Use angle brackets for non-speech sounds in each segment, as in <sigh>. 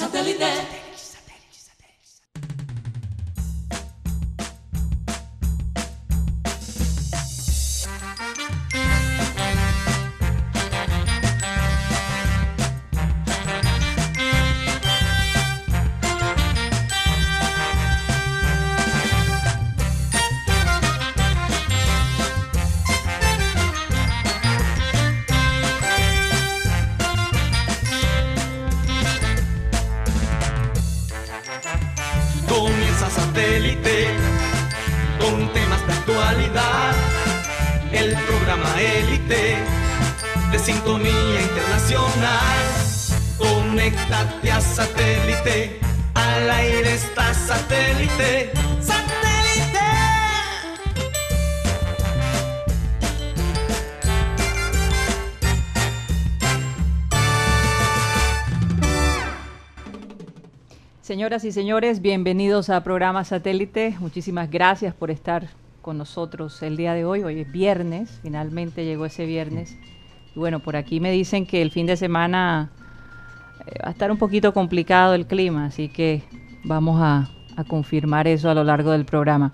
Satellite. Señoras y señores, bienvenidos a programa Satélite. Muchísimas gracias por estar con nosotros el día de hoy. Hoy es viernes, finalmente llegó ese viernes. Y bueno, por aquí me dicen que el fin de semana eh, va a estar un poquito complicado el clima, así que vamos a, confirmar eso a lo largo del programa.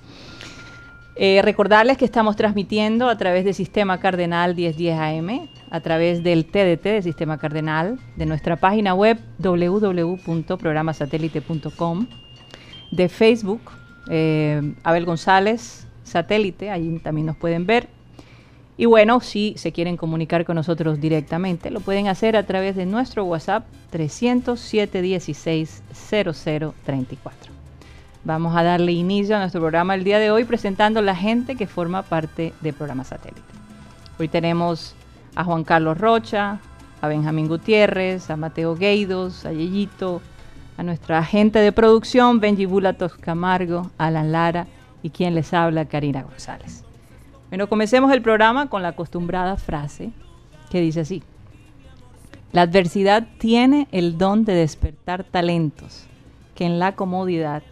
Eh, recordarles que estamos transmitiendo a través del Sistema Cardenal 1010 AM a través del TDT, del Sistema Cardenal, de nuestra página web www.programasatélite.com, de Facebook, eh, Abel González, Satélite, ahí también nos pueden ver. Y bueno, si se quieren comunicar con nosotros directamente, lo pueden hacer a través de nuestro WhatsApp 307 16 0034. Vamos a darle inicio a nuestro programa el día de hoy presentando la gente que forma parte del programa Satélite. Hoy tenemos a Juan Carlos Rocha, a Benjamín Gutiérrez, a Mateo Gueidos, a Yeyito, a nuestra agente de producción, Benji Bulatos Camargo, Alan Lara y quien les habla, Karina González. Bueno, comencemos el programa con la acostumbrada frase que dice así. La adversidad tiene el don de despertar talentos que en la comodidad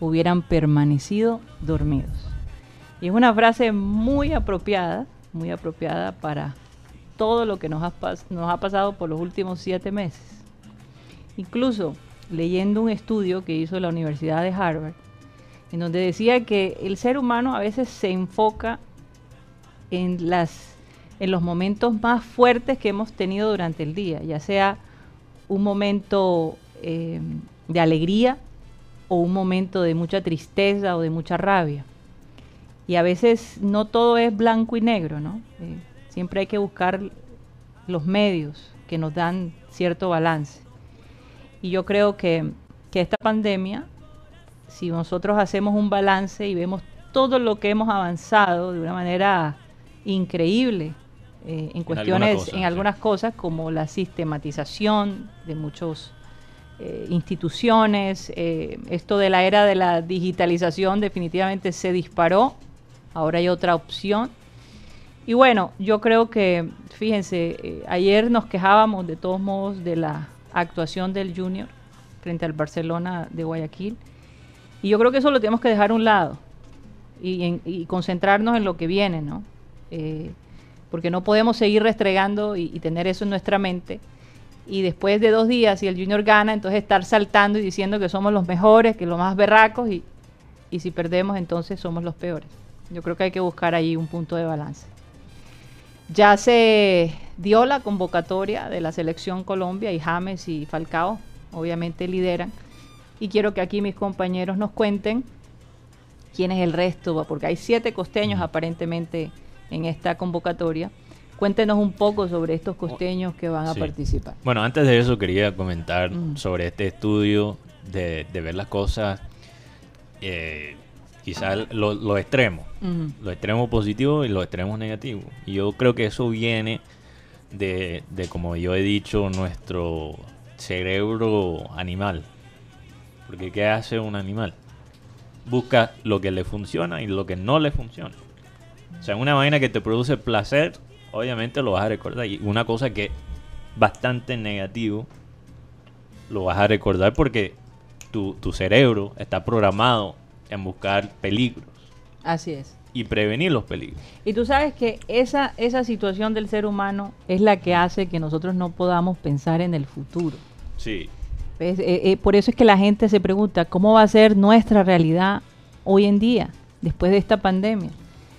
hubieran permanecido dormidos. Y es una frase muy apropiada, muy apropiada para todo lo que nos ha, pasado por los últimos siete meses. Incluso leyendo un estudio que hizo la Universidad de Harvard, en donde decía que el ser humano a veces se enfoca en, las, en los momentos más fuertes que hemos tenido durante el día, ya sea un momento eh, de alegría o un momento de mucha tristeza o de mucha rabia. Y a veces no todo es blanco y negro, ¿no? Eh, Siempre hay que buscar los medios que nos dan cierto balance. Y yo creo que, esta pandemia, si nosotros hacemos un balance y vemos todo lo que hemos avanzado de una manera increíble eh, en cuestiones, en algunas cosas, como la sistematización de muchas eh, instituciones, eh, esto de la era de la digitalización definitivamente se disparó, ahora hay otra opción y bueno, yo creo que, fíjense, eh, ayer nos quejábamos de todos modos de la actuación del Junior frente al Barcelona de Guayaquil. Y yo creo que eso lo tenemos que dejar a un lado y, concentrarnos en lo que viene, ¿no? Eh, porque no podemos seguir restregando y, tener eso en nuestra mente. Y después de dos días, si el Junior gana, entonces estar saltando y diciendo que somos los mejores, que los más berracos, y, y si perdemos, entonces somos los peores. Yo creo que hay que buscar ahí un punto de balance. Ya se dio la convocatoria de la selección Colombia y James y Falcao obviamente lideran. Y quiero que aquí mis compañeros nos cuenten quién es el resto, porque hay siete costeños aparentemente en esta convocatoria. Cuéntenos un poco sobre estos costeños que van a participar. Bueno, antes de eso quería comentar mm. sobre este estudio de, ver las cosas eh, quizás los lo extremos, los extremos positivos y los extremos negativos. Y yo creo que eso viene de, como yo he dicho, nuestro cerebro animal. Porque ¿qué hace un animal? Busca lo que le funciona y lo que no le funciona. O sea, una vaina que te produce placer, obviamente lo vas a recordar. Y una cosa que es bastante negativo, lo vas a recordar porque tu, tu cerebro está programado en buscar peligros. Así es. Y prevenir los peligros. Y tú sabes que esa, esa situación del ser humano es la que hace que nosotros no podamos pensar en el futuro. Sí. Pues, eh, eh, por eso es que la gente se pregunta, ¿cómo va a ser nuestra realidad hoy en día, después de esta pandemia?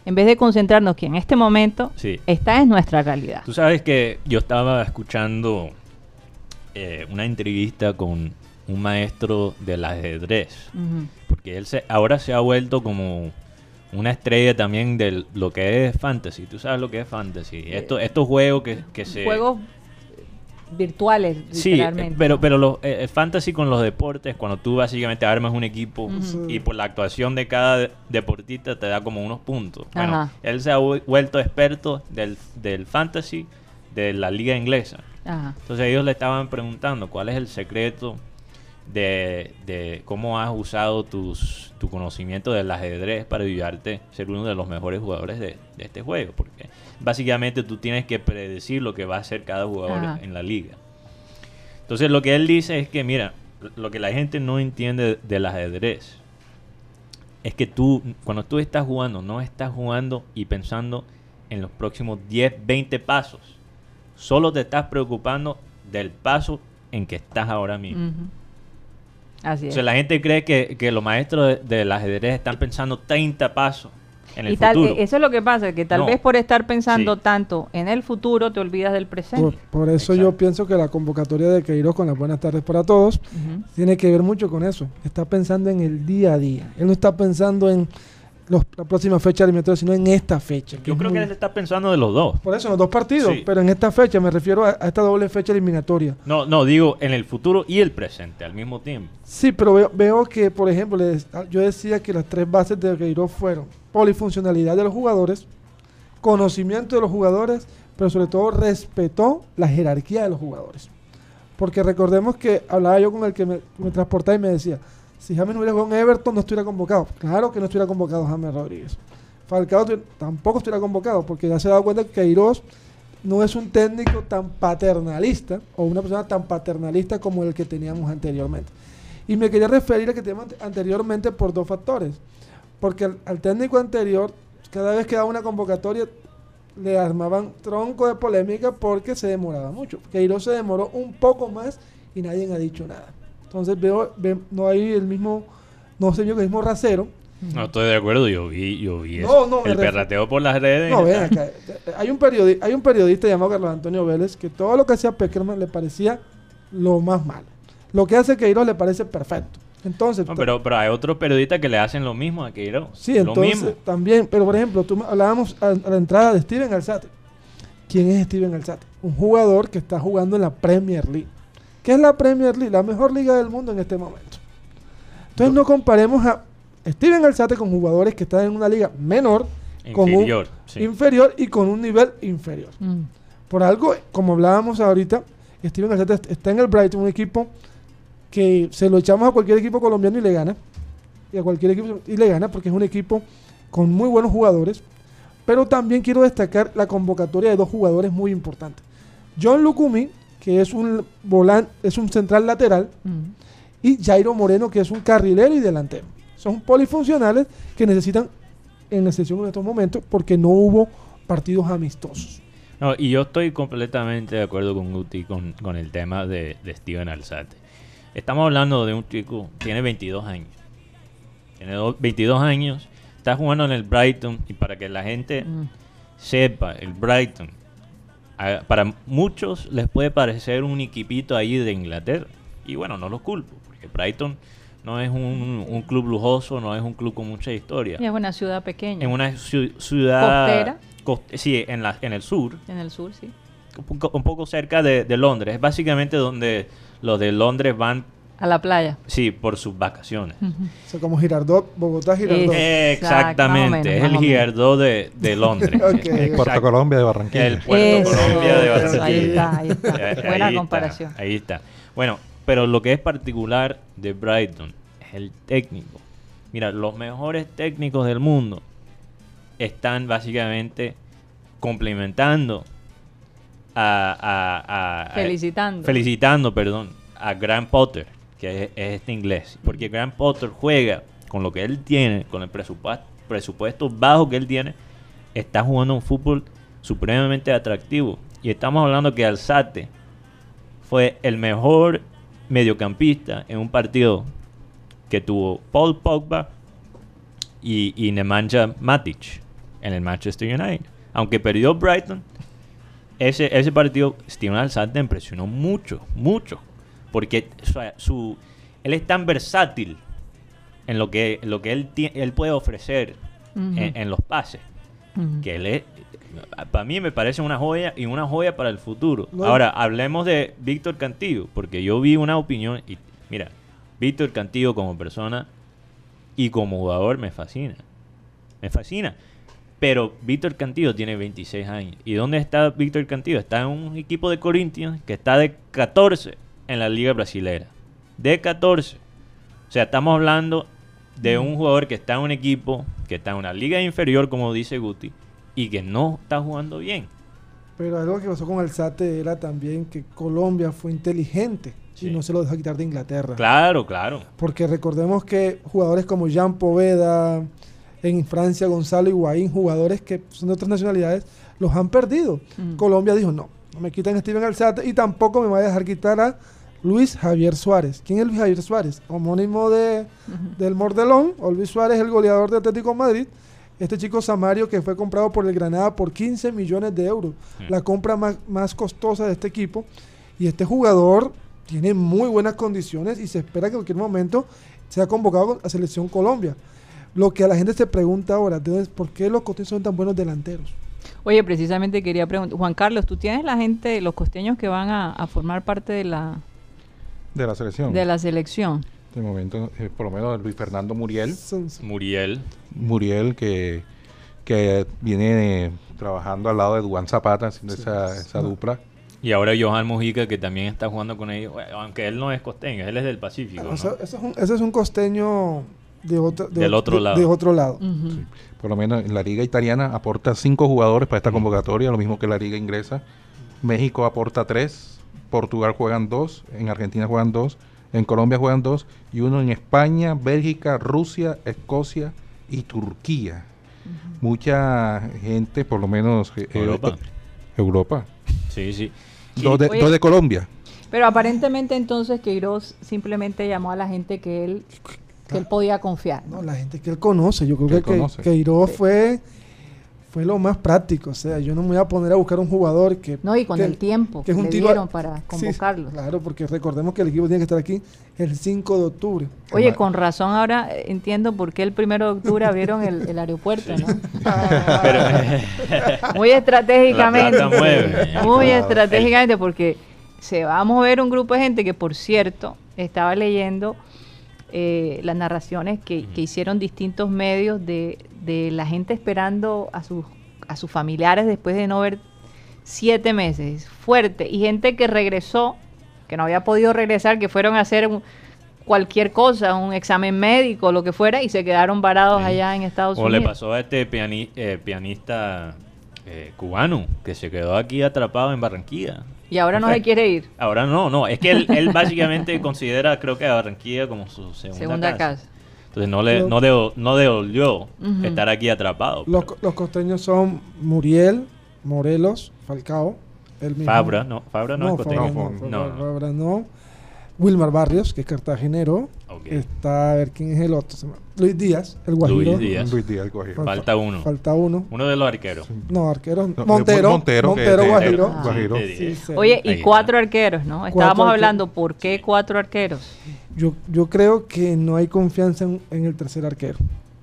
En vez de concentrarnos que en este momento, esta es nuestra realidad. Tú sabes que yo estaba escuchando eh, una entrevista con un maestro del ajedrez, porque él se, ahora se ha vuelto como una estrella también de lo que es fantasy. Tú sabes lo que es fantasy. Esto, estos juegos que, que se... Juegos virtuales, sí, pero, pero los, eh, el fantasy con los deportes, cuando tú básicamente armas un equipo y por la actuación de cada deportista te da como unos puntos. Bueno, él se ha vuelto experto del, del fantasy de la liga inglesa. Entonces ellos le estaban preguntando cuál es el secreto de, cómo has usado tus, tu conocimiento del ajedrez para ayudarte a ser uno de los mejores jugadores de, este juego. Porque básicamente tú tienes que predecir lo que va a hacer cada jugador en la liga. Entonces lo que él dice es que, mira, lo que la gente no entiende del ajedrez es que tú, cuando tú estás jugando, no estás jugando y pensando en los próximos 10, 20 pasos. Solo te estás preocupando del paso en que estás ahora mismo. Así es. O sea, la gente cree que, los maestros del ajedrez están pensando 30 pasos en el y futuro. eso es lo que pasa, que tal vez por estar pensando tanto en el futuro te olvidas del presente. Por, eso yo pienso que la convocatoria de Queiroz con las buenas tardes para todos tiene que ver mucho con eso. Está pensando en el día a día. Él no está pensando en la próxima fecha eliminatoria, sino en esta fecha. Yo creo que él está pensando de los dos. Por eso, en los dos partidos, pero en esta fecha, me refiero a, esta doble fecha eliminatoria. No, no, digo en el futuro y el presente al mismo tiempo. Sí, pero veo, que, por ejemplo, yo decía que las tres bases de Queiroz fueron polifuncionalidad de los jugadores, conocimiento de los jugadores, pero sobre todo respetó la jerarquía de los jugadores. Porque recordemos que hablaba yo con el que me, me transportaba y me decía, si James no hubiera jugado en Everton, no estuviera convocado. Claro que no estuviera convocado James Rodríguez. Falcao tampoco estuviera convocado, porque ya se ha dado cuenta que Queiroz no es un técnico tan paternalista o una persona tan paternalista como el que teníamos anteriormente. Y me quería referir a que teníamos anteriormente por dos factores. Porque al, técnico anterior, cada vez que daba una convocatoria, le armaban tronco de polémica porque se demoraba mucho. Queiroz se demoró un poco más y nadie ha dicho nada. Entonces veo, no hay el mismo, no sé yo, el mismo rasero. No estoy de acuerdo, yo vi, yo vi eso. el perrateo por las redes. No, ven acá. Hay un, periodista, hay un periodista llamado Carlos Antonio Vélez que todo lo que hacía Peckerman le parecía lo más malo. Lo que hace Queiroz le parece perfecto. Entonces, pero, pero hay otros periodistas que le hacen lo mismo a Queiroz. Sí, entonces también. Pero por ejemplo, tú hablábamos a, a, la entrada de Steven Alzate. ¿Quién es Steven Alzate? Un jugador que está jugando en la Premier League. ¿Qué es la Premier League? La mejor liga del mundo en este momento. Entonces no, comparemos a Steven Alzate con jugadores que están en una liga menor, inferior, con inferior y con un nivel inferior. Mm. Por algo, como hablábamos ahorita, Steven Alzate está en el Brighton, un equipo que se lo echamos a cualquier equipo colombiano y le gana. Y a cualquier equipo y le gana porque es un equipo con muy buenos jugadores. Pero también quiero destacar la convocatoria de dos jugadores muy importantes. John Lukumi, que es un volante, es un central lateral, y Jairo Moreno, que es un carrilero y delantero. Son polifuncionales que necesitan en la sesión en estos momentos porque no hubo partidos amistosos. No, y yo estoy completamente de acuerdo con Guti con, con el tema de, Steven Alzate. Estamos hablando de un chico, tiene 22 años. Tiene 22 años, está jugando en el Brighton y para que la gente sepa, el Brighton para muchos les puede parecer un equipito ahí de Inglaterra. Y bueno, no los culpo, porque Brighton no es un, club lujoso, no es un club con mucha historia. Y es una ciudad pequeña. En una ciudad... Costera. sí, en, la, en el sur. En el sur, sí. Un, poco cerca de, de Londres. Es básicamente donde los de Londres van a la playa. Sí, por sus vacaciones. O sea, como Girardot, Bogotá, Girardot. Exactamente, es el Girardot de, de Londres. <laughs> El Puerto Colombia de Barranquilla. El Puerto Colombia de Barranquilla. Ahí está, ahí está. <laughs> Buena comparación. ahí está. Bueno, pero lo que es particular de Brighton es el técnico. Mira, los mejores técnicos del mundo están básicamente complementando a, a felicitando. felicitando, perdón, a Grant Potter que es, este inglés. Porque Grant Potter juega con lo que él tiene, con el presupuesto, presupuesto bajo que él tiene, está jugando un fútbol supremamente atractivo. Y estamos hablando que Alzate fue el mejor mediocampista en un partido que tuvo Paul Pogba y, y Nemanja Matic en el Manchester United. Aunque perdió Brighton, ese, ese partido Steven Alzate impresionó mucho, mucho. Porque su, él es tan versátil en lo que, lo que él, él puede ofrecer en, los pases. Que él es, para mí me parece una joya y una joya para el futuro. Ahora, hablemos de Víctor Cantillo, porque yo vi una opinión y mira, Víctor Cantillo como persona y como jugador me fascina. Me fascina. Pero Víctor Cantillo tiene 26 años. ¿Y dónde está Víctor Cantillo? Está en un equipo de Corinthians que está de 14 en la Liga Brasilera. De 14. O sea, estamos hablando de un jugador que está en un equipo, que está en una liga inferior, como dice Guti, y que no está jugando bien. Pero algo que pasó con el SATE era también que Colombia fue inteligente y no se lo dejó quitar de Inglaterra. Claro, claro. Porque recordemos que jugadores como Jean Poveda, en Francia Gonzalo Higuaín, jugadores que son de otras nacionalidades, los han perdido. Mm. Colombia dijo, no, no me quitan a Steven Alzate y tampoco me va a dejar quitar a Luis Javier Suárez. ¿Quién es Luis Javier Suárez? Homónimo de, del Mordelón, o Luis Suárez, el goleador de Atlético Madrid este chico Samario que fue comprado por el Granada por 15 millones de euros, la compra más, costosa de este equipo. Y este jugador tiene muy buenas condiciones y se espera que en cualquier momento sea convocado a Selección Colombia. Lo que a la gente se pregunta ahora, entonces, ¿por qué los costeños son tan buenos delanteros? Oye, precisamente quería preguntar, Juan Carlos, ¿tú tienes la gente, los costeños que van a, formar parte de la... De la selección. De la selección. De momento, eh, por lo menos Luis Fernando Muriel. Muriel. Muriel, que, que viene trabajando al lado de Duan Zapata, haciendo esa, esa dupla. Y ahora Johan Mujica, que también está jugando con ellos, aunque él no es costeño, él es del Pacífico. ese, es un, costeño de otro, del otro lado. De otro lado. Por lo menos en la liga italiana aporta cinco jugadores para esta convocatoria, lo mismo que la liga inglesa. México aporta tres, Portugal juegan dos, en Argentina juegan dos, en Colombia juegan dos y uno en España, Bélgica, Rusia, Escocia y Turquía. Mucha gente, por lo menos eh, Europa. Europa. Sí, sí. Dos de, de, Colombia. Pero aparentemente entonces Queiroz simplemente llamó a la gente que él que él podía confiar. No, la gente que él conoce. Yo creo que, que Queiroz fue fue lo más práctico. O sea, yo no me voy a poner a buscar un jugador que. No, y con el tiempo que, es un dieron para convocarlo. claro, porque recordemos que el equipo tiene que estar aquí el 5 de octubre. Oye, con razón ahora entiendo por qué el 1 de octubre <laughs> abrieron el, el aeropuerto, ¿no? <laughs> muy estratégicamente. muy estratégicamente, porque se va a mover un grupo de gente que, por cierto, estaba leyendo. Eh, las narraciones que, que, hicieron distintos medios de, de la gente esperando a sus, a sus familiares después de no ver siete meses, fuerte, y gente que regresó, que no había podido regresar, que fueron a hacer cualquier cosa, un examen médico, lo que fuera, y se quedaron varados allá en Estados Unidos. O le pasó a este eh, pianista eh, cubano, que se quedó aquí atrapado en Barranquilla. Y ahora no se quiere ir. Ahora no, no, es que él, él básicamente <laughs> considera, creo que a Barranquilla como su segunda, casa. Entonces no le no de, no devolvió estar aquí atrapado. Los, los, costeños son Muriel, Morelos, Falcao, el mismo. Fabra, no, Fabra no, es costeño. No, Fabra no. Wilmar Barrios, que es cartagenero. Está, a ver quién es el otro. Luis Díaz, el Guajiro. Luis Díaz. Luis Díaz, el Guajiro. Falta uno. Falta uno. Uno de los arqueros. No, arqueros. Montero. Montero, Montero Guajiro. Guajiro. Oye, y cuatro arqueros, ¿no? Estábamos hablando, ¿por qué cuatro arqueros? Yo, yo creo que no hay confianza en, el tercer arquero.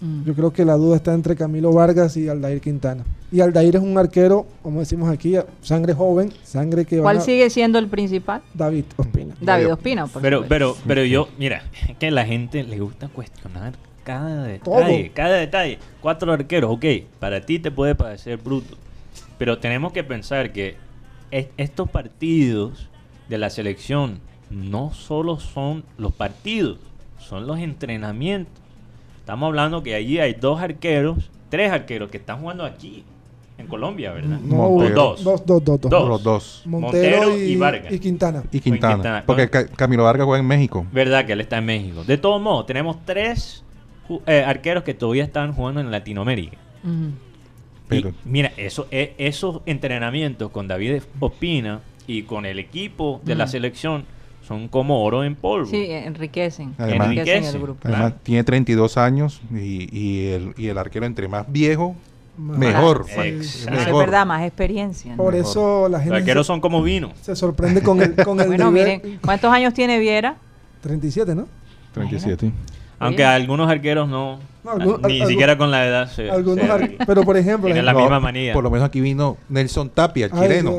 Mm. Yo creo que la duda está entre Camilo Vargas y Aldair Quintana. Y Aldair es un arquero, como decimos aquí, sangre joven, sangre que ¿Cuál sigue siendo el principal? David Ospina. David Ospina, por Pero, pero, pero yo, mira, es que a la gente le gusta cuestionar cada detalle, cada detalle. Cuatro arqueros, ok, para ti te puede parecer bruto. Pero tenemos que pensar que estos partidos de la selección no solo son los partidos, son los entrenamientos. Estamos hablando que allí hay dos arqueros, tres arqueros que están jugando aquí, en Colombia, ¿verdad? No, dos. Dos, dos, dos. Los dos. Montero, y, Vargas. Y Quintana. Y Quintana. Porque Camilo Vargas juega en México. ¿Verdad que él está en México? De todos modos, tenemos tres eh, arqueros que todavía están jugando en Latinoamérica. Pero, mira, eso, eh, esos entrenamientos con David Ospina y con el equipo de la selección son como oro en polvo. Sí, enriquecen. Además- enriquecen el grupo. Claro. Además, tiene 32 años y, y el, y el arquero entre más viejo, mejor. Es verdad, más experiencia. ¿no? Por Mejor. eso la Los gente arqueros se, son como vino. se sorprende con el, con el <laughs> Bueno, nivel. miren, ¿cuántos años tiene Viera? 37, ¿no? 37. Aunque algunos arqueros no, ni siquiera con la edad se, Algunos se- pero por ejemplo, tienen la misma manía. Por lo menos aquí vino Nelson Tapia, el Ay, chileno.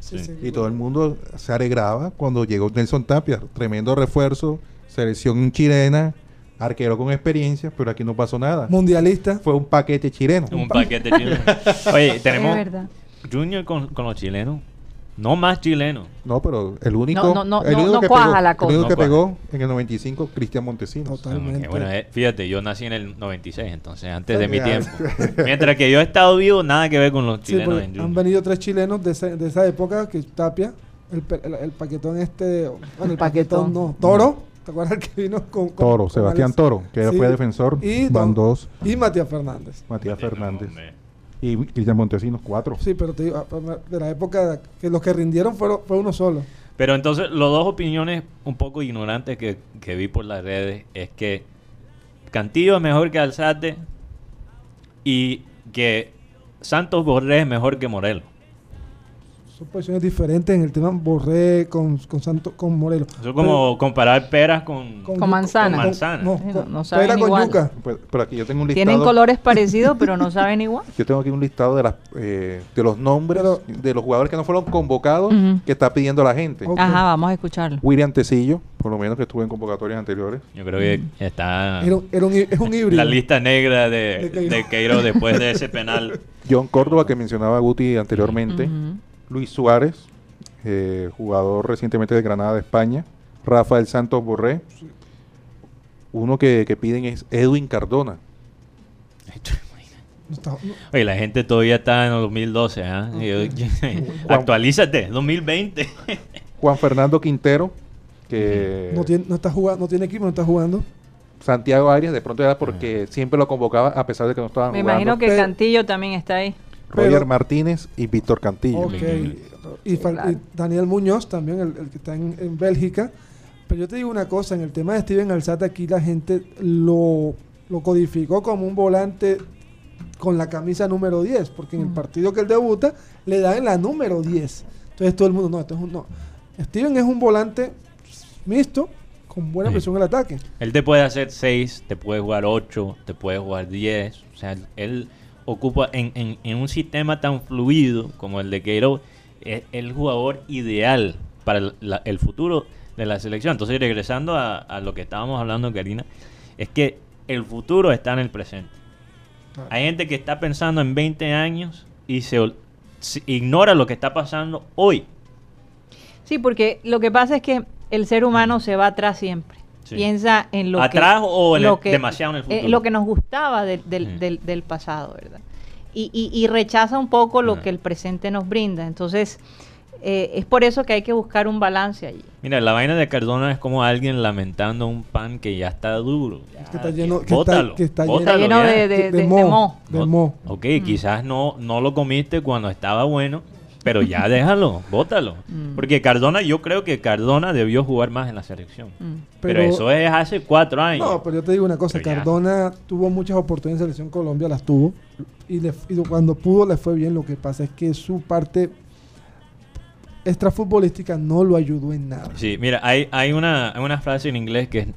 Sí, Sí. Y todo el mundo se alegraba cuando llegó Nelson Tapia. Tremendo refuerzo, selección chilena, arquero con experiencia, pero aquí no pasó nada. Mundialista. Fue un paquete chileno. un paquete chileno. <laughs> Oye, tenemos Es verdad. Junior con, con los chilenos. No más chilenos. No, pero el único, No, no, no, el único no que, cuaja pegó, la el único No que cuaja. pegó en el 95, Cristian Montesinos. Totalmente. Bueno, eh, fíjate, yo nací en el 96, entonces antes de mi tiempo. <laughs> Mientras que yo he estado vivo, nada que ver con los chilenos en han venido tres chilenos de esa, de esa época, que Tapia, el, el, el paquetón este, bueno, el paquetón Paquetón. no, Toro, ¿te acuerdas que vino con, con- Toro, con Sebastián Alex? Toro, que Sí. fue defensor. Y van dos, Y Matías Fernández. Matías Fernández. Y Cristian Montesinos, cuatro. Sí, pero te digo, ah, de la época que los que rindieron fueron, fue uno solo. Pero entonces, las dos opiniones un poco ignorantes que, que vi por las redes es que Cantillo es mejor que Alzate y que Santos Borré es mejor que Morelos. Son posiciones diferentes en el tema Borré con, con, Santo, con Morelos. Eso es como comparar peras con... Con yuca- manzana. Con manzana. No, no- saben pera con igual. yuca. Pues, pero aquí yo tengo un listado. Tienen colores parecidos, pero no <laughs> saben igual. Yo tengo aquí un listado de las eh, de los nombres Pero- de los jugadores que no fueron convocados que está pidiendo la gente. Ajá, vamos a escucharlo. William Tecillo, por lo menos que estuvo en convocatorias anteriores. Yo creo que está Era, un- era un, es un híbrido. la lista negra de, De Queiroz después de ese penal. John Córdoba, que mencionaba Guti anteriormente. Luis Suárez, eh, jugador recientemente de Granada de España. Rafael Santos Borré. Uno que, que piden es Edwin Cardona. Oye, la gente todavía está en el 2012, ¿ah? Y- Actualízate, 2020. Juan Fernando Quintero, que no, tiene, no, está jugando, no tiene equipo, no está jugando. Santiago Arias, de pronto era porque siempre lo convocaba a pesar de que no estaban Me jugando. imagino que Pero- Cantillo también está ahí. Roger pero- Martínez y Víctor Cantillo. Ok. Y, claro. y Daniel Muñoz también, el, el que está en, en Bélgica. Pero yo te digo una cosa, en el tema de Steven Alzate aquí la gente lo, lo codificó como un volante con la camisa número 10, porque en el partido que él debuta le dan la número 10. Entonces todo el mundo, no, esto es un no. Steven es un volante mixto con buena Sí. presión en el ataque. Él te puede hacer 6, te puede jugar 8, te puede jugar 10. O sea, él ocupa en, en- en un sistema tan fluido como el de Queiroz, es el jugador ideal para el, la- el futuro de la selección. Entonces, regresando a, a lo que estábamos hablando, Karina, es que el futuro está en el presente. Claro. Hay gente que está pensando en 20 años y se, ignora lo que está pasando hoy. Sí, porque lo que pasa es que el ser humano se va atrás siempre. Sí. Piensa en lo que... ¿Atrás o en el- lo que- demasiado en el eh, futuro? lo que nos gustaba del, del, Sí. del- del pasado, ¿verdad? Y, y- y rechaza un poco lo Ajá. que el presente nos brinda. Entonces, eh, es por eso que hay que buscar un balance allí. Mira, la vaina de Cardona es como alguien lamentando un pan que ya está duro. Ya, Que está lleno- que está- bótalo, que está lleno- bótalo Está lleno ya. de- de- de, mo, de mo. Ok, quizás no, no lo comiste cuando estaba bueno, pero ya <laughs> déjalo, bótalo. Mm. Porque Cardona, yo creo que Cardona debió jugar más en la selección. Mm. Pero, Pero- eso es hace cuatro años. No, pero yo te digo una cosa, Pero ya. Cardona tuvo muchas oportunidades en Selección Colombia, las tuvo, y, le- y cuando pudo le fue bien, lo que pasa es que su parte extrafutbolística no lo ayudó en nada. Sí, mira, hay, hay, una, hay una frase en inglés que es,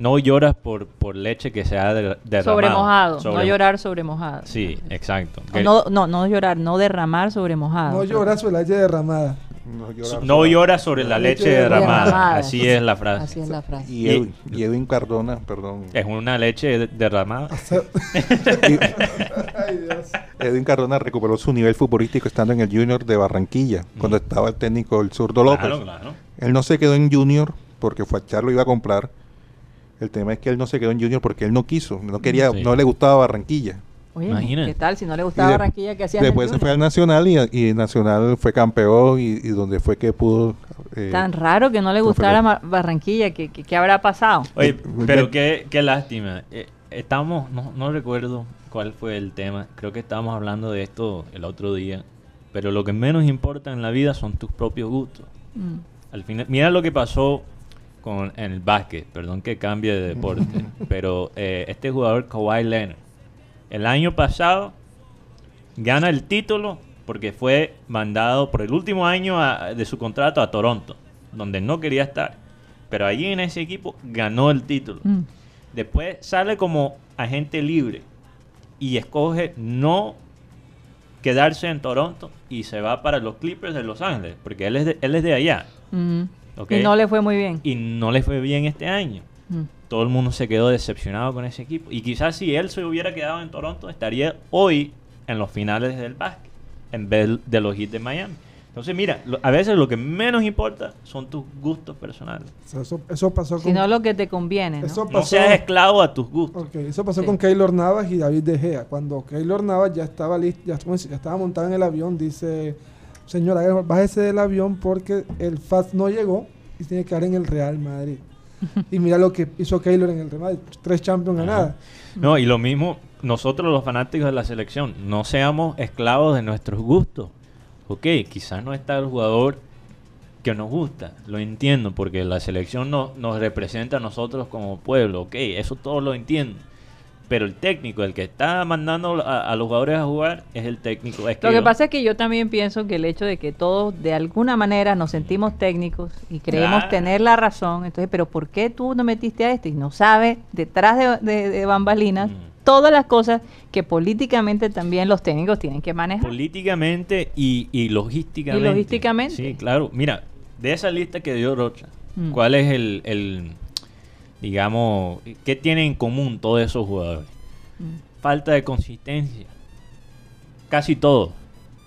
no lloras por, por leche que se ha de- derramado. Sobre mojado, no llorar sobre mojado. Sí, exacto. No, no, no llorar, no derramar sobre mojado. No lloras sobre la leche derramada. No llorar No sobre- llora sobre la leche derramada. Derramada. Así es la frase. Así es la frase. Y Edwin, y Edwin Cardona, perdón. Es una leche de- derramada. <laughs> Ay, Dios. Edwin Cardona recuperó su nivel futbolístico estando en el Junior de Barranquilla, cuando estaba el técnico el zurdo López. Claro, claro. Él no se quedó en Junior porque Fachar lo iba a comprar. El tema es que él no se quedó en Junior porque él no quiso, no quería, Sí. no le gustaba Barranquilla. Oye, Imagínate. ¿qué tal? Si no le gustaba de- Barranquilla, ¿qué hacía Después se fue al Nacional y, y Nacional fue campeón y, y donde fue que pudo. eh, Tan raro que no le ¿cómo fue gustara Barranquilla, ¿qué, qué, habrá pasado? Oye, Eh, pero eh, qué, qué lástima. Eh, estamos, no, no recuerdo cuál fue el tema. Creo que estábamos hablando de esto el otro día. Pero lo que menos importa en la vida son tus propios gustos. Mm. al final, mira lo que pasó con en el básquet, perdón que cambie de deporte, <laughs> pero eh, este jugador Kawhi Leonard, el año pasado gana el título porque fue mandado por el último año a- de su contrato a Toronto, donde no quería estar, pero allí en ese equipo ganó el título. Mm. Después sale como agente libre y escoge no quedarse en Toronto y se va para los Clippers de Los Ángeles, porque él es de, él es de allá. Ujú. Y no le fue muy bien. Y no le fue bien este año. Mm. Todo el mundo se quedó decepcionado con ese equipo. Y quizás si él se hubiera quedado en Toronto, estaría hoy en los finales del básquet, en vez de los Heat de Miami. Entonces, mira, lo- a veces lo que menos importa son tus gustos personales. O sea, eso, eso pasó con... Sino lo que te conviene, ¿no? Eso No seas esclavo a tus gustos. Eso pasó Sí. con Keylor Navas y David De Gea. Cuando Keylor Navas ya estaba listo, ya, ¿cómo se- ya estaba montado en el avión, dice, señora, bájese del avión porque el FAS no llegó y tiene que quedar en el Real Madrid. <laughs> y mira lo que hizo Keylor en el Real Madrid, tres Champions ganadas. No, y lo mismo, nosotros los fanáticos de la selección, no seamos esclavos de nuestros gustos. Ok, quizás no está el jugador que nos gusta, lo entiendo, porque la selección no- nos representa a nosotros como pueblo, ok, eso todo lo entiendo. Pero el técnico, el que está mandando a, a los jugadores a jugar, es el técnico. Es Lo que pasa es que yo también pienso que el hecho de que todos de alguna manera nos sentimos técnicos y creemos Claro. tener la razón, entonces, pero ¿por qué tú no metiste a este? Y no sabe detrás de, de- de bambalinas Mm. todas las cosas que políticamente también los técnicos tienen que manejar. políticamente y, y logísticamente. Y logísticamente. Sí, claro. Mira, de esa lista que dio Rocha, Mm. ¿cuál es el, el, digamos, qué tienen en común todos esos jugadores? Mm. Falta de consistencia. Casi todo.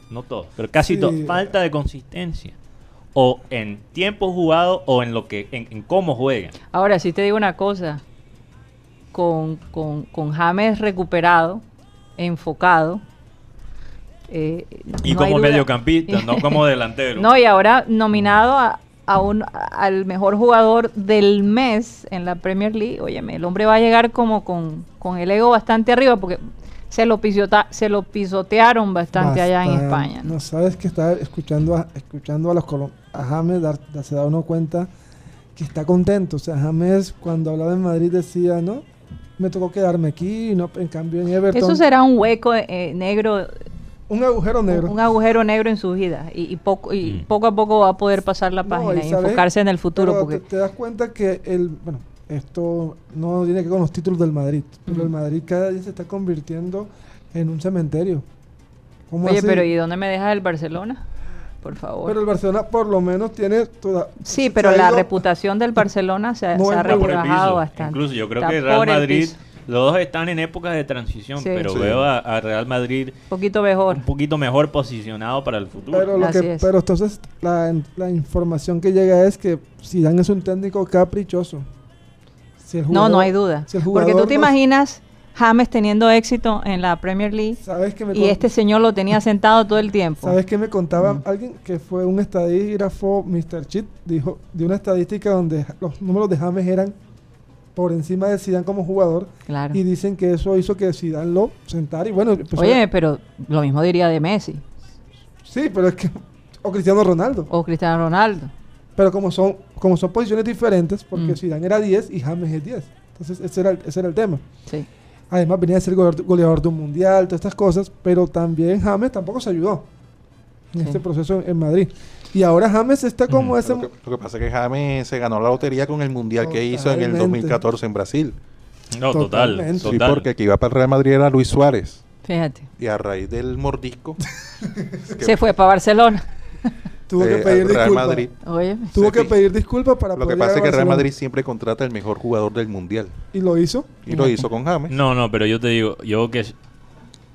No todo, pero casi Sí. todo. Falta de consistencia. O en tiempo jugado o en lo que en, en cómo juegan. Ahora, sí te digo una cosa, con, con, con James recuperado, enfocado, eh, Y no como mediocampista, no como <laughs> delantero. No, y ahora nominado a, a un, al mejor jugador del mes en la Premier League. Óyeme, el hombre va a llegar como con, con el ego bastante arriba porque se lo, pisota- se lo pisotearon bastante, allá en. España. ¿no? No sabes que está escuchando a, escuchando a los a James dar, se da uno cuenta que está contento. O sea, James cuando hablaba en Madrid decía, no, me tocó quedarme aquí, no, en cambio en Everton. Eso será un hueco eh, negro, un agujero negro. un agujero negro en su vida y, y poco, y Mm. poco a poco va a poder pasar la No, página y y, sabes, enfocarse en el futuro. pero Porque te, te das cuenta que el, bueno, esto no tiene que ver con los títulos del Madrid, pero el Madrid cada día se está convirtiendo en un cementerio. ¿Cómo Oye, así? pero ¿y dónde me dejas el Barcelona? Por favor. Pero el Barcelona por lo menos tiene toda. sí, pero la reputación del Barcelona se, ha- <laughs> No se rebajado bastante. Incluso yo creo Está que Real el Madrid, piso. Los dos están en épocas de transición, Sí. pero Sí. veo a, a Real Madrid Un poquito mejor. un poquito mejor posicionado para el futuro. Pero, lo que, pero entonces la, la información que llega es que Zidane es un técnico caprichoso. Si el No, no jugador- hay duda. si el Porque tú jugador te no- imaginas James teniendo éxito en la Premier League ¿Sabes que me y con- este señor lo tenía sentado todo el tiempo. ¿Sabes qué me contaba Mm. alguien que fue un estadígrafo, Mr. Chit, dijo de una estadística donde los números de James eran por encima de Zidane como jugador Claro. y dicen que eso hizo que Zidane lo sentara y bueno, a- Oye, pero lo mismo diría de Messi sí, pero es que o Cristiano Ronaldo, o Cristiano Ronaldo. pero como son como son posiciones diferentes porque Mm. Zidane era 10 y James es 10. Entonces ese era el, ese era el tema. Sí. Además venía a ser goleador, goleador de un mundial, todas estas cosas, pero también James tampoco se ayudó en Sí. este proceso en, en Madrid. Y ahora James está como Mm, ese... Lo que, lo que pasa es que James se ganó la lotería con el mundial que hizo en el Totalmente. 2014 en Brasil. no, total, Totalmente. Sí, total. porque el que iba para el Real Madrid era Luis Suárez. Fíjate. Y a raíz del mordisco, <laughs> Se fue para Barcelona. Tuvo que eh, pedir disculpas. Madrid. Oye. Tuvo Sí, que pedir disculpas para Lo que pasa es que Real. Madrid siempre contrata el mejor jugador del mundial. Y lo hizo. Y lo hizo con James. No, no, pero yo te digo, yo que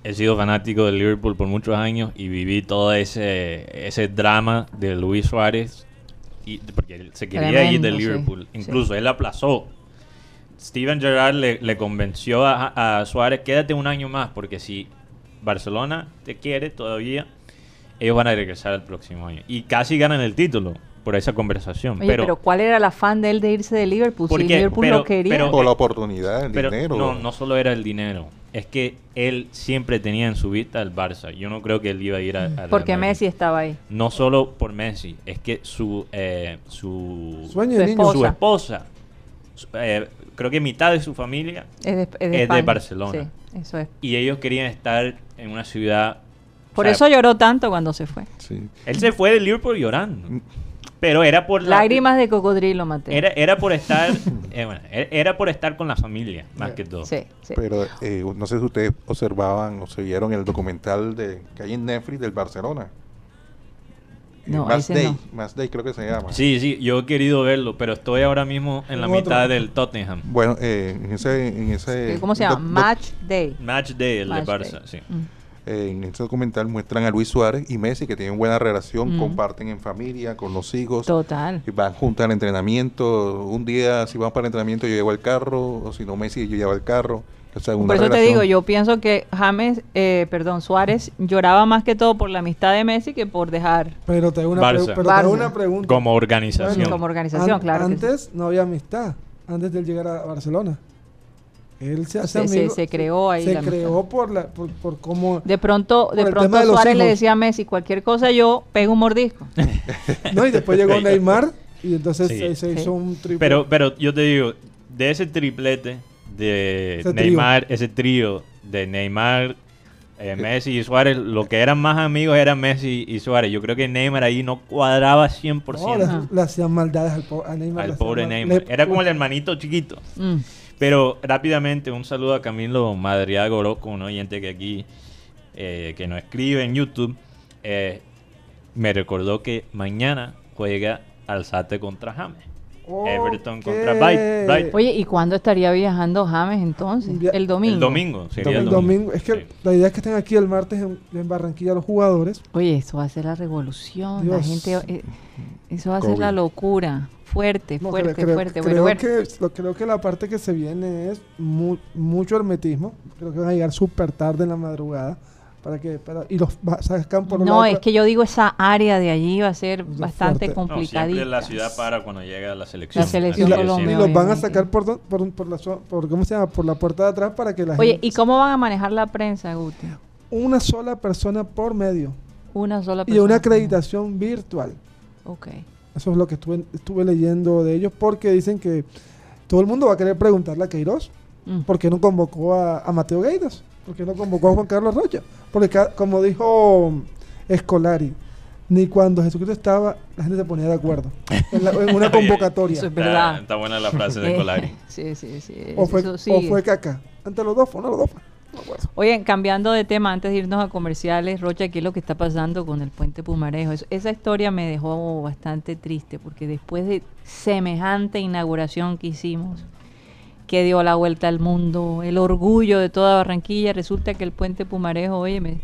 he sido fanático del Liverpool por muchos años y viví todo ese, ese drama de Luis Suárez, y, porque él se quería ir del Liverpool. sí. Incluso él aplazó. Steven Gerrard le, le convenció a, a Suárez, quédate un año más, porque si Barcelona te quiere todavía, ellos van a regresar el próximo año. Y casi ganan el título por esa conversación. Oye, pero, ¿cuál era el afán de él de irse de Liverpool? Si ¿Por qué? Liverpool Pero- lo quería. pero- Por la oportunidad, el Pero dinero. no, no solo era el dinero. es que él siempre tenía en su vista el Barça. Yo no creo que él iba a ir a, Porque. Messi estaba ahí. No solo por Messi, es que su eh, su, Sueño Su niño. su esposa. esposa, su- eh, creo que mitad de su familia Es de, es de Es de España. Barcelona. Sí, eso es. y ellos querían estar en una ciudad. Por o sea, eso lloró tanto cuando se fue. Sí. él se fue de Liverpool llorando, pero era por la- Lágrimas de cocodrilo, Mateo. Era, era por estar, <laughs> eh, bueno, e- era por estar con la familia, más que todo. Sí, sí. Pero eh, no sé si ustedes observaban o se vieron el documental de, que hay en Netflix del Barcelona. Eh, No, Match ese Day, no. Match Day creo que se llama. Sí, sí, yo he querido verlo, pero estoy ahora mismo en la otro. mitad del Tottenham. Bueno, eh, en ese, en ese ¿Cómo se llama? Match Day. Match Day, el Match de Day. Barça, sí. Mm. Eh, en ese documental muestran a Luis Suárez y Messi que tienen buena relación, Mm. comparten en familia, con los hijos. Total. y van juntos al entrenamiento. Un día, si vamos para el entrenamiento, yo llevo el carro, o si no, Messi, yo llevo el carro. O sea, una Por eso te digo, yo pienso que James, eh, perdón, Suárez lloraba más que todo por la amistad de Messi que por dejar Pero te hago una, Barça. pregu- pero te hago Barça. una pregunta. Como organización. Bueno, como organización, An- claro. que sí. Antes no había amistad, antes de él llegar a Barcelona. Él se hace Se- se- amigo. se creó ahí Se la amistad. creó por, la, por, por cómo... De pronto, de pronto de Suárez le decía a Messi, cualquier cosa yo pego un mordisco. <laughs> No, y después llegó Neymar y entonces Sí. se, se Sí. hizo un triple. Pero, pero yo te digo, de ese triplete de Ese trío. Neymar, ese trío de Neymar, eh, Messi y Suárez, lo que eran más amigos eran Messi y Suárez. Yo creo que Neymar ahí no cuadraba 100% No, le, le hacían maldades al, po- a Neymar. le al hacían pobre Neymar. le- Era como el hermanito chiquito. Mm. Pero rápidamente, un saludo a Camilo Madriago Orozco, un oyente que aquí, eh, que nos escribe en YouTube, eh, me recordó que mañana juega Alzate contra James. Everton contra Bright- Brighton. Oye, ¿y cuándo estaría viajando James entonces? Via- El domingo. El domingo, sería El el domingo. Es que Sí. la idea es que estén aquí el martes en, en Barranquilla los jugadores. Oye, eso va a ser la revolución. La gente, eh, eso va a ser la locura. Fuerte, No, fuerte, creo, creo- fuerte. creo Bueno, bueno. que, lo- creo que la parte que se viene es mu- mucho hermetismo. Creo que van a llegar súper tarde en la madrugada. Para que, para, y los sacan por No, es que yo digo esa área de allí va a ser Es bastante fuerte. No, la ciudad para cuando llega la selección. La selección y, la- Colombia, y los van a sacar por, don- por, por la, por, ¿cómo se llama? por la puerta de atrás para que la Oye, gente... ¿y cómo van a manejar la prensa, Guti? Una sola persona por medio. Una sola Y persona. una acreditación virtual. Ok. Eso es lo que estuve, estuve leyendo de ellos porque dicen que todo el mundo va a querer preguntarle a Queiroz Mm. por qué no convocó a, a Mateo Gueidas, por qué no convocó a Juan Carlos Rocha. Porque como dijo Escolari, ni cuando Jesucristo estaba la gente se ponía de acuerdo <laughs> en, la- en una convocatoria. Eso es verdad. está buena la frase de Eh, Colari. sí, sí, sí. o, fue, o fue Caca. Ante los dos, fue uno de los dos. fue. Oye, cambiando de tema, antes de irnos a comerciales, Rocha, ¿qué es lo que está pasando con el puente Pumarejo? Es- esa historia me dejó bastante triste porque después de semejante inauguración que hicimos, que dio la vuelta al mundo, el orgullo de toda Barranquilla, resulta que el puente Pumarejo, oye, me-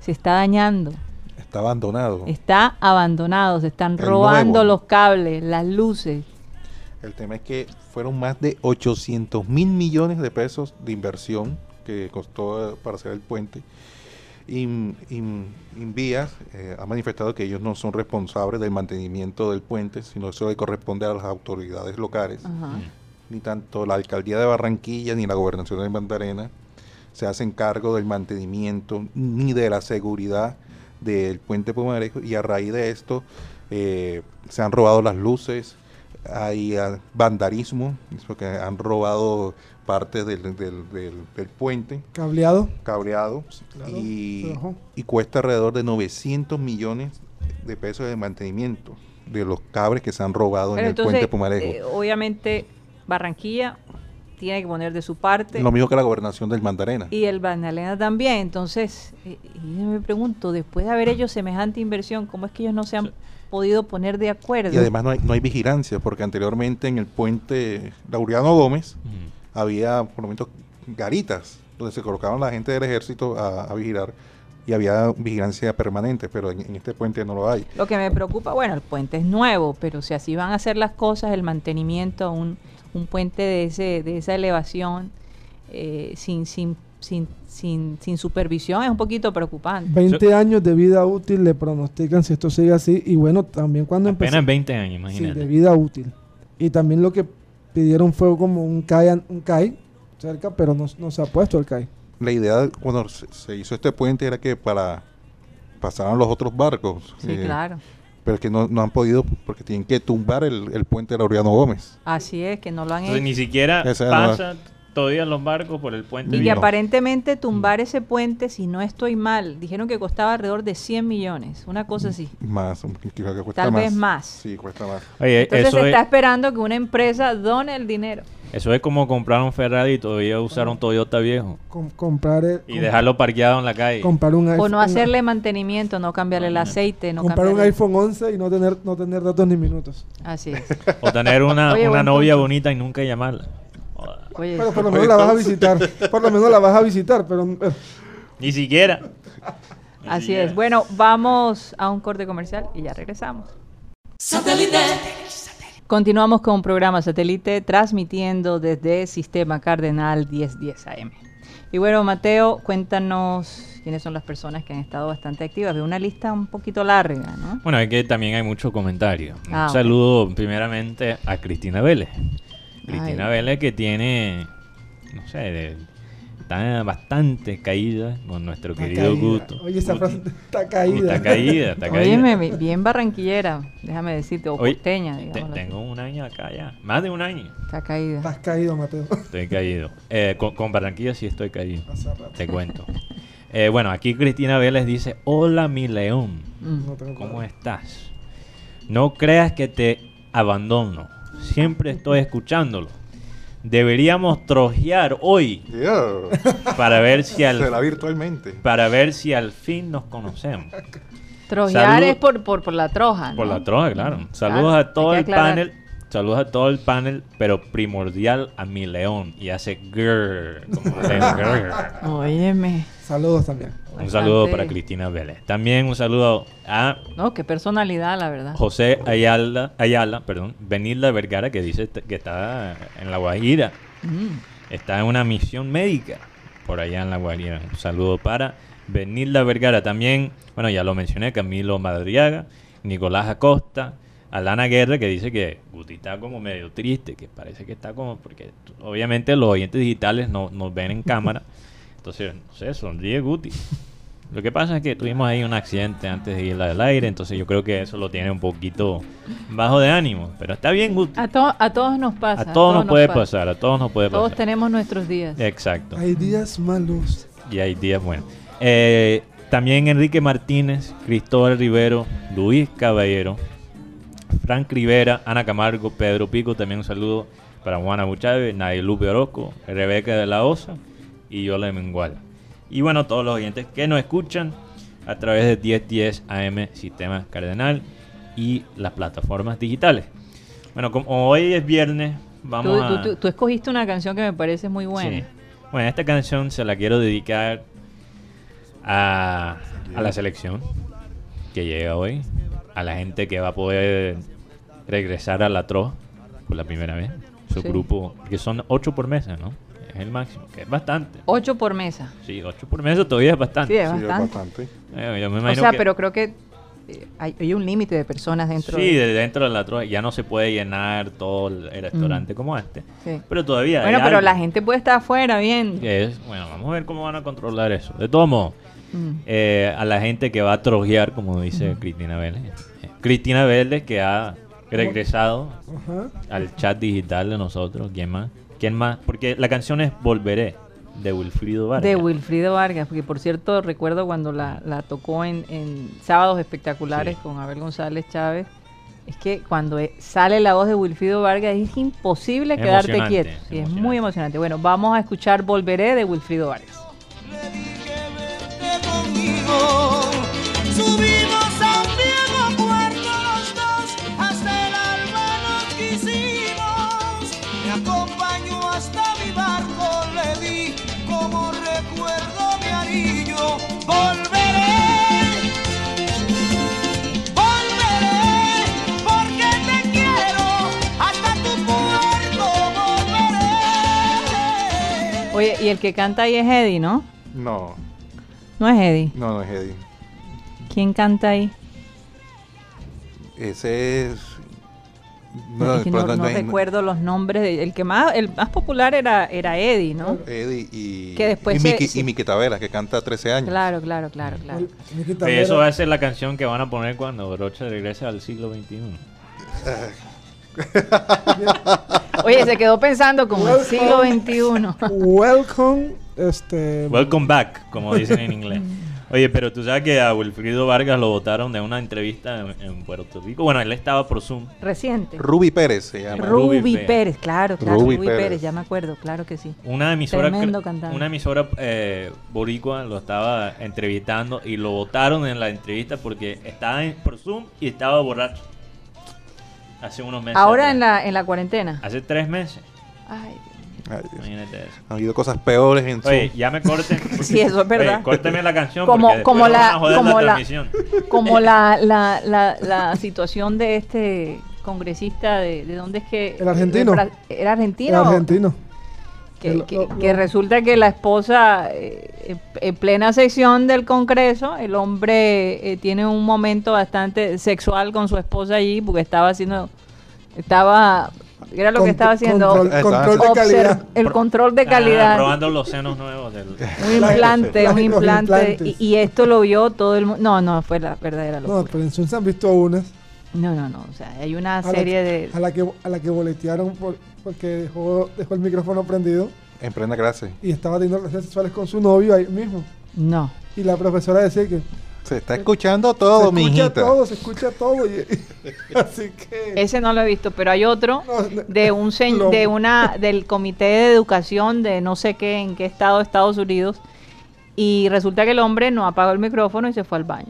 se está dañando, Está abandonado. está abandonado, se están El robando nuevo. los cables, las luces. El tema es que fueron más de 800 mil millones de pesos de inversión que costó eh, para hacer el puente. In- In- Invías eh, ha manifestado que ellos no son responsables del mantenimiento del puente, sino eso le corresponde a las autoridades locales. Ajá. Ni tanto la alcaldía de Barranquilla ni la gobernación de Mandarena se hacen cargo del mantenimiento ni de la seguridad del puente Pumarejo y a raíz de esto eh, se han robado las luces, hay ah, vandalismo, es porque han robado partes del, del- del- del puente Cableado. cableado claro, y, y cuesta alrededor de 900 millones de pesos de mantenimiento de los cables que se han robado Pero en el puente Pumarejo. eh, obviamente, Barranquilla tiene que poner de su parte. Lo mismo que la gobernación del Mandarena. Y el Magdalena también. Entonces, eh, y yo me pregunto, después de haber hecho semejante inversión, ¿cómo es que ellos no se han Sí. podido poner de acuerdo? Y además no hay, no hay vigilancia, porque anteriormente en el puente Laureano Gómez. Había por lo menos garitas donde se colocaban la gente del ejército a, a vigilar y había vigilancia permanente, pero en, en este puente no lo hay. Lo que me preocupa, bueno, el puente es nuevo, pero si así van a hacer las cosas, el mantenimiento a un, un puente de, ese, de esa elevación eh, sin, sin, sin, sin, sin supervisión es un poquito preocupante. 20 años de vida útil le pronostican si esto sigue así. Y bueno, también cuando empezó. Apenas 20 años, Sí, imagínate. de vida útil. Y también lo que pidieron fue como un CAI, un CAI cerca, pero no, no se ha puesto el CAI. la idea cuando se, se hizo este puente era que para pasaran los otros barcos. Sí, eh, claro. Pero que no, no han podido porque tienen que tumbar el, el puente de Laureano Gómez. Así es, que no lo han Entonces, hecho. ni siquiera Esa no- todavía los barcos por el puente. Y que aparentemente tumbar ese puente, si no estoy mal, dijeron que costaba alrededor de 100 millones, una cosa así. Más, creo que cuesta Tal más. vez más. Sí, cuesta más. Oye, Entonces eso se está es, esperando que una empresa done el dinero. eso es como comprar un Ferrari y todavía usar un Toyota viejo. Com- comprar, el- Y dejarlo parqueado en la calle. comprar un O iPhone, no hacerle mantenimiento, no cambiarle el aceite, no comprar un iPhone 11 y no tener, no tener datos ni minutos. Así es. O tener una, Oye, una novia punto. bonita y nunca llamarla. Oye, Pero por lo Oye, menos la vas a visitar. Por lo menos la vas a visitar, pero eh, Ni siquiera. Ni así siquiera. es. Bueno, vamos a un corte comercial y ya regresamos. Continuamos con programa satélite transmitiendo desde Sistema Cardenal 1010 AM. Y bueno, Mateo, cuéntanos quiénes son las personas que han estado bastante activas. Veo una lista un poquito larga, ¿no? Bueno, es que también hay muchos comentarios. Ah, un saludo primeramente a Cristina Vélez. Cristina Ay. Vélez que tiene, no sé, de- está bastante caída con nuestro está querido caída. Guto. Oye, esa frase está caída. Está caída, está <laughs> caída. Óyeme, bien barranquillera, déjame decirte, o Oye, costeña, te- digamos. tengo un año acá ya, más de un año. Está caída. Estás caído, Mateo. Estoy caído. Eh, con, con Barranquilla sí estoy caído. Hace rato. Te cuento. Eh, bueno, aquí Cristina Vélez dice, hola mi león. Mm. No tengo ¿Cómo estás? No creas que te abandono. Siempre estoy escuchándolo. Deberíamos trojear hoy para ver si Será al virtualmente. para ver si al fin nos conocemos. Trojear es por, por, por la troja, ¿no? Por la troja, claro. Saludos claro, a todo el panel. Saludos a todo el panel, pero primordial a mi león. Y hace grrr, como león, grrr. Óyeme. Saludos también. Un saludo para Cristina Vélez. También un saludo a No, qué personalidad, la verdad. José Ayala, Ayala perdón, Benilda Vergara, que dice que está en La Guajira. Mm. Está en una misión médica por allá en La Guajira. Un saludo para Benilda Vergara. También, bueno, ya lo mencioné, Camilo Madriaga, Nicolás Acosta, Alana Guerra, que dice que Guti está como medio triste, que parece que está como, porque obviamente los oyentes digitales no nos ven en cámara. <laughs> Entonces, no sé, sonríe Guti. Lo que pasa es que tuvimos ahí un accidente antes de ir al aire, entonces yo creo que eso lo tiene un poquito bajo de ánimo. Pero está bien, Guti. A, to- a todos nos pasa. A todos nos puede pasa. pasar, a todos nos puede Todos pasar. tenemos nuestros días. Exacto. Hay días malos. Y hay días buenos. Eh, también Enrique Martínez, Cristóbal Rivero, Luis Caballero, Frank Rivera, Ana Camargo, Pedro Pico, también un saludo para Juana Buchave, Nadia Lupe Orozco, Rebeca de la Osa y Yola Mengual. Y bueno, todos los oyentes que nos escuchan a través de 1010 AM Sistema Cardenal y las plataformas digitales. Bueno, como hoy es viernes, vamos Tú, a... tú- tú- tú escogiste una canción que me parece muy buena. Sí. Bueno, esta canción se la quiero dedicar a, a la selección que llega hoy, a la gente que va a poder regresar a la TRO por la primera vez, su Sí. grupo, que son ocho por mesa, ¿no? Es el máximo, que es bastante. Ocho por mesa. Sí, ocho por mesa todavía es bastante. Sí, es Sí, es bastante. Eh, yo me O sea, que- pero creo que eh, hay, hay un límite de personas dentro Sí, de... de dentro de la TRO ya no se puede llenar todo el restaurante como antes, Sí. pero todavía hay Bueno, pero algo la gente puede estar afuera bien. es, bueno, vamos a ver cómo van a controlar eso. De todos modos, Mm. eh, a la gente que va a trojear, como dice Cristina Vélez. Eh, Cristina Vélez que ha regresado Ajá. al chat digital de nosotros. ¿Quién más? ¿Quién más? Porque la canción es Volveré, de Wilfrido Vargas. De Wilfrido Vargas, porque por cierto recuerdo cuando la, la tocó en, en Sábados Espectaculares Sí. con Abel González Chávez, es que cuando eh, sale la voz de Wilfrido Vargas es imposible Es quedarte quieto. es Sí, es muy emocionante. Bueno, vamos a escuchar Volveré de Wilfrido Vargas. Le dije vente conmigo. Y el que canta ahí es Eddie, ¿no? No, No es Eddie. no, no es Eddie. ¿Quién canta ahí? Ese es No, Es que no, no- no recuerdo los nombres. de- el que más, el más popular era, era Eddie, ¿no? Eddie y, Que después y, se- Miki, se- y Miki Taveras, que canta 13 años. Claro, claro, claro, claro. Oye, eso va a ser la canción que van a poner cuando Rocha regrese al siglo XXI. Oye, se quedó pensando como el siglo XXI. Welcome, este... Welcome back, como dicen en inglés. Oye, pero tú sabes que a Wilfrido Vargas lo votaron de una entrevista en, en Puerto Rico. Bueno, él estaba por Zoom. Reciente. Ruby Pérez se llama. Ruby Ruby Pérez. Pérez, claro, claro. Ruby Ruby Pérez. Pérez. ya me acuerdo, claro que sí. Una emisora, Tremendo cre- cantante. una emisora eh, boricua lo estaba entrevistando y lo votaron en la entrevista porque estaba en- por Zoom y estaba borracho. Hace unos meses. Ahora en la, en la cuarentena. Hace tres meses. Ay, Ay, Dios. Imagínate eso. Ha habido cosas peores en su... Oye, ya me corten. <laughs> Sí, eso es verdad. Oye, córteme la canción Como- como la- como la- transmisión. <laughs> como la, la, la, la situación de este congresista de, de dónde es que El argentino. era argentino El argentino. Que, Lo- que- lo- que lo- resulta que la esposa eh, en- en plena sesión del Congreso el hombre eh, tiene un momento bastante sexual con su esposa allí porque estaba haciendo estaba era lo que estaba haciendo Control, control de calidad. el control de Ah, calidad. probando los senos nuevos del... un implante un implante y, y esto lo vio todo el mundo no no fue la verdadera No, locura. pero en han visto unas no no no o sea hay una a serie de a la que a la que boletearon por- porque dejó, dejó el micrófono prendido En plena clase. y estaba teniendo relaciones sexuales con su novio ahí mismo. no Y la profesora decía que Se está escuchando todo, se mi escucha hijita. todo, se escucha todo. y- <laughs> así que ese no lo he visto pero hay otro no, no, de un se- lo- de una del comité de educación de no sé qué en qué estado de Estados Unidos y resulta que el hombre no apagó el micrófono y se fue al baño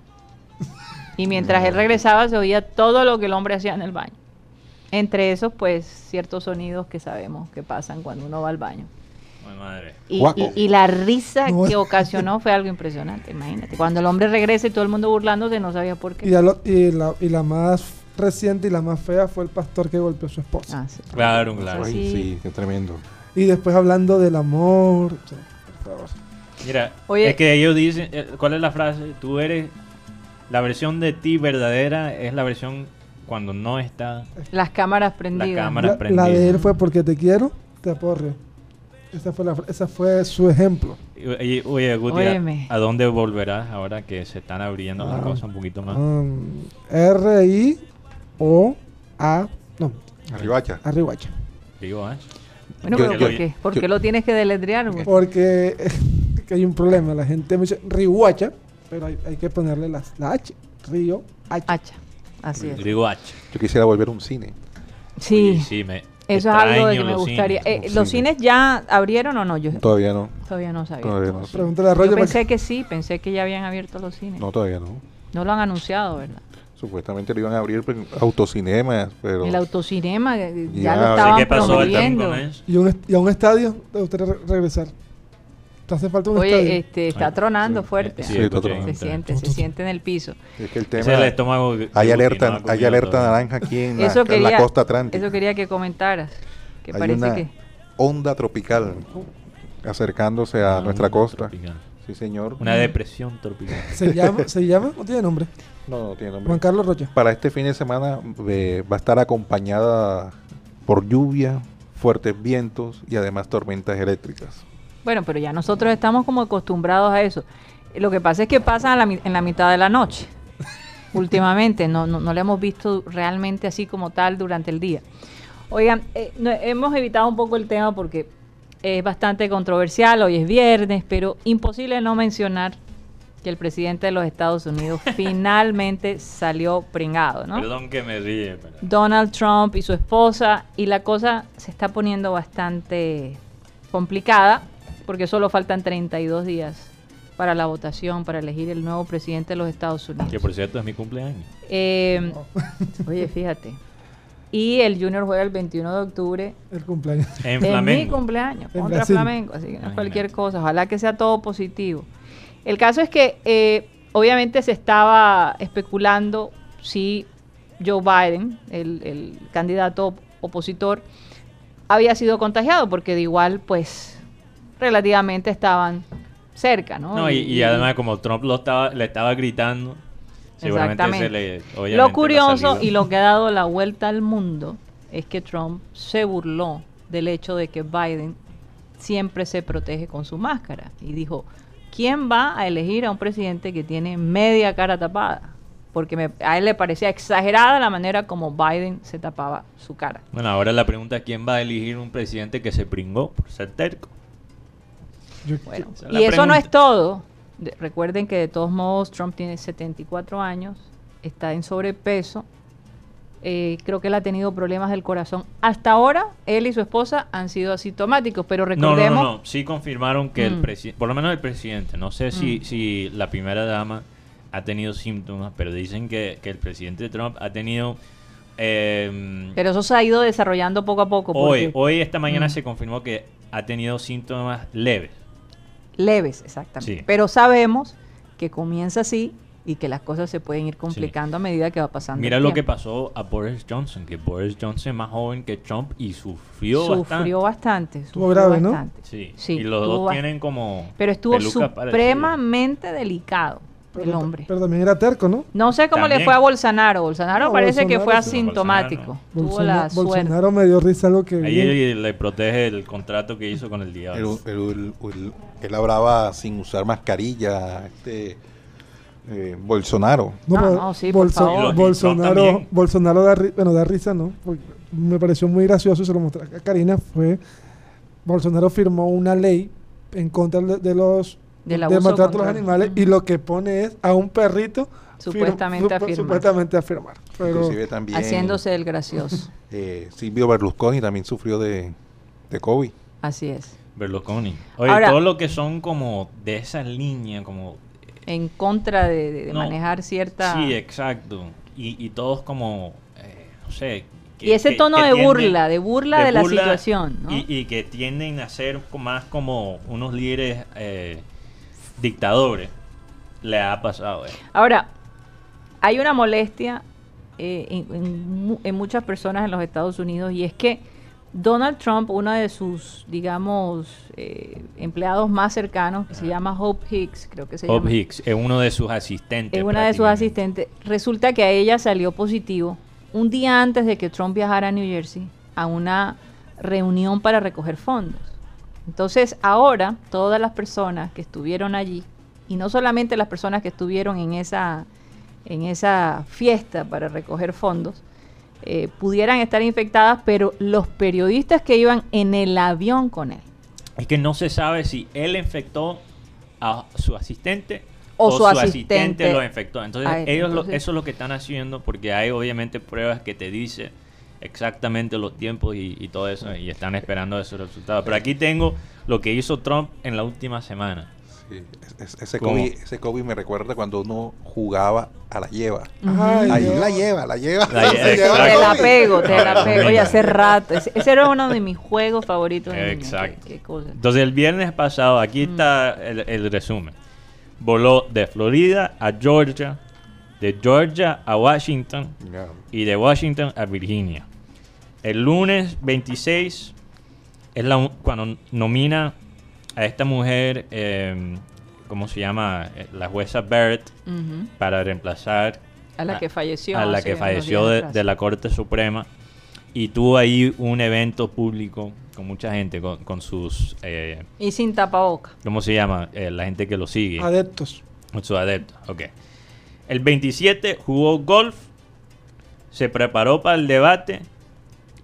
y mientras él regresaba se oía todo lo que el hombre hacía en el baño entre esos pues ciertos sonidos que sabemos que pasan cuando uno va al baño Ay, madre. y, y- y la risa No. <laughs> que ocasionó fue algo impresionante imagínate cuando el hombre regresa y todo el mundo burlándose no sabía por y, qué ya lo- y la, y la más reciente y la más fea fue el pastor que golpeó a su esposa. Ah, sí. Claro, claro. Ay, Sí. sí, qué tremendo. Y después hablando del amor. o sea, por favor. Mira, Oye. es que ellos dicen, eh, ¿cuál es la frase? Tú eres, la versión de ti verdadera es la versión cuando no está las cámaras la prendidas cámara La, la prendida. de él fue porque te quiero, te aporreo. Esa fue, la, esa fue su ejemplo. Y- y- Oye, Guti, ¿a-. ¿a dónde volverás ahora que se están abriendo las Ah. cosas un poquito más? Um, R-I-O-A. No, Arribacha. Arribacha. Digo, ah, Bueno, Yo- pero yo- ¿por qué? ¿Por qué yo- lo tienes que deletrear? güey? Porque <laughs> que hay un problema. La gente me dice Rihuacha, pero hay, hay que ponerle la, la H. Río H. Hacha. Así es. digo H. Yo quisiera volver a un cine. Sí, Oye, sí, me eso es algo de que me gustaría. cines. Eh, los ¿Los cines. cines ya abrieron o no? Yo Todavía no. todavía no sabía. Todavía no. Pregúntale a Yo Roger. pensé que sí, pensé que ya habían abierto los cines. No, todavía no. No lo han anunciado, ¿verdad? Supuestamente lo iban a abrir pero autocinemas, pero... El autocinema eh, ya, Ya, lo estaban ¿Qué pasó promoviendo. ¿Y, un, est- y a un estadio te gustaría re- regresar. ¿Te hace falta un estadio? Oye, este, está Ay, tronando sí. fuerte. Sí, otro- en Se siente, se siente en el piso. Es que el tema... es el estómago. Hay alerta, hay alerta naranja aquí en la, en costa atlántica. eso quería que comentaras. Que hay parece una que... onda tropical acercándose a Ah, nuestra costa. tropical. Sí, señor. Una depresión tropical. ¿Se llama? ¿Se llama? ¿No tiene nombre? No, no tiene nombre. Juan Carlos Rocha. Para este fin de semana eh, va a estar acompañada por lluvia, fuertes vientos y además tormentas eléctricas. Bueno, pero ya nosotros estamos como acostumbrados a eso. Lo que pasa es que pasa a la en la mitad de la noche. <laughs> Últimamente, no, no, no lo hemos visto realmente así como tal durante el día. Oigan, eh, no- hemos evitado un poco el tema porque es bastante controversial, hoy es viernes, pero imposible no mencionar que el presidente de los Estados Unidos <laughs> finalmente salió pringado, ¿no? Perdón que me ríe. pero- Donald Trump y su esposa y la cosa se está poniendo bastante complicada porque solo faltan 32 días para la votación, para elegir el nuevo presidente de los Estados Unidos. Que por cierto es mi cumpleaños. Eh, <laughs> oye, fíjate. Y el Junior juega el 21 de octubre. El cumpleaños. En de mi Flamengo. cumpleaños En contra Brasil. Flamengo, así que no es cualquier cosa. Ojalá que sea todo positivo. El caso es que eh, obviamente se estaba especulando si Joe Biden, el, el candidato op- opositor, había sido contagiado, porque de igual, pues, relativamente estaban cerca, ¿no? No, y, y además como Trump lo estaba, le estaba gritando, seguramente se le... Lo curioso y lo que ha dado la vuelta al mundo es que Trump se burló del hecho de que Biden siempre se protege con su máscara y dijo, ¿quién va a elegir a un presidente que tiene media cara tapada? Porque me- a él le parecía exagerada la manera como Biden se tapaba su cara. Bueno, ahora la pregunta es quién va a elegir un presidente que se pringó por ser terco. Yo- Bueno, y eso no es todo. De- recuerden que de todos modos Trump tiene 74 años, está en sobrepeso. eh, creo que él ha tenido problemas del corazón. Hasta ahora, él y su esposa han sido asintomáticos, pero No, recordemos... no, no, no. Sí confirmaron que el Mm. presidente, por lo menos el presidente, no sé si, Mm. si la primera dama ha tenido síntomas, pero dicen que, que el presidente Trump ha tenido... eh, Pero eso se ha ido desarrollando poco a poco. hoy, porque- hoy, esta mañana Mm. se confirmó que ha tenido síntomas leves. Leves, exactamente. Sí. Pero sabemos que comienza así y que las cosas se pueden ir complicando a medida que va pasando. Mira el lo que pasó a Boris Johnson, que Boris Johnson es más joven que Trump y sufrió, Sufrió bastante. bastante. Estuvo sufrió grave, ¿no? bastante. Sí, Sí, y los dos tienen como... Pero estuvo supremamente delicado el pero, hombre. pero también era terco, ¿no? No sé cómo le fue a Bolsonaro. Bolsonaro No, parece que fue Bolsonaro asintomático. Tuvo Bolsona- la suerte. Bolsonaro me dio risa lo que vi. Ahí le protege el contrato que hizo con el diablo. Él, él- él- él hablaba sin usar mascarilla, este eh, Bolsonaro. No, no, sí, por Bolso- favor. Bolsonaro. Bolsonaro da, ri- bueno, da risa, ¿no? Porque me pareció muy gracioso, se lo mostré a Karina, fue Bolsonaro firmó una ley en contra de, de los Del abuso maltrato a los contra- animales y lo que pone es a un perrito Supuestamente fir- a firmar. supuestamente a firmar. Pero también Haciéndose el gracioso. <laughs> eh, Silvio Berlusconi también sufrió de, de COVID. Así es. Berlusconi. Oye, Ahora- todo lo que son como de esa línea, como... En contra de, de- de No, manejar cierta... Sí, exacto. Y, y todos como, eh, no sé... que- y ese que- tono que de tienden- burla, de burla de, la burla situación. ¿no? Y, y que tienden a ser más como unos líderes eh, dictadores. Le ha pasado. eh. Ahora, hay una molestia eh, en, en mu- en muchas personas en los Estados Unidos y es que Donald Trump, uno de sus, digamos, eh, empleados más cercanos, que se llama Hope Hicks, creo que se llama. Hicks es uno de sus asistentes. Es una de sus asistentes. Resulta que a ella salió positivo un día antes de que Trump viajara a New Jersey a una reunión para recoger fondos. Entonces, ahora todas las personas que estuvieron allí, y no solamente las personas que estuvieron en esa, en esa fiesta para recoger fondos, eh, pudieran estar infectadas, pero los periodistas que iban en el avión con él, Es que no se sabe si él infectó a su asistente O o, su su, asistente asistente lo infectó. Entonces, él. ellos lo- eso es lo que están haciendo porque hay obviamente pruebas que te dicen exactamente los tiempos y, y todo eso y están esperando esos resultados. Pero aquí tengo lo que hizo Trump en la última semana. Sí, es- es- ese. COVID, ese COVID me recuerda cuando uno jugaba a la lleva. Ay, Ahí Dios. la lleva, la lleva. La. Te la pego, te la pego. Oye, hace rato. Ese, ese era uno de mis juegos favoritos. de. Exacto. Qué- qué cosa. Entonces, el viernes pasado, aquí Mm. está el, el resumen. Voló de Florida a Georgia, de Georgia a Washington y de Washington a Virginia. El lunes 26 es la, cuando nomina a esta mujer, eh, ¿cómo se llama? Eh, La jueza Barrett Ujú. para reemplazar A la que falleció. a la que falleció de, de la Corte Suprema y tuvo ahí un evento público con mucha gente, con, con sus, eh, Y sin tapaboca. ¿cómo se llama? Eh, la gente que lo sigue, adeptos. sus adeptos. Ok. El 27 jugó golf, se preparó para el debate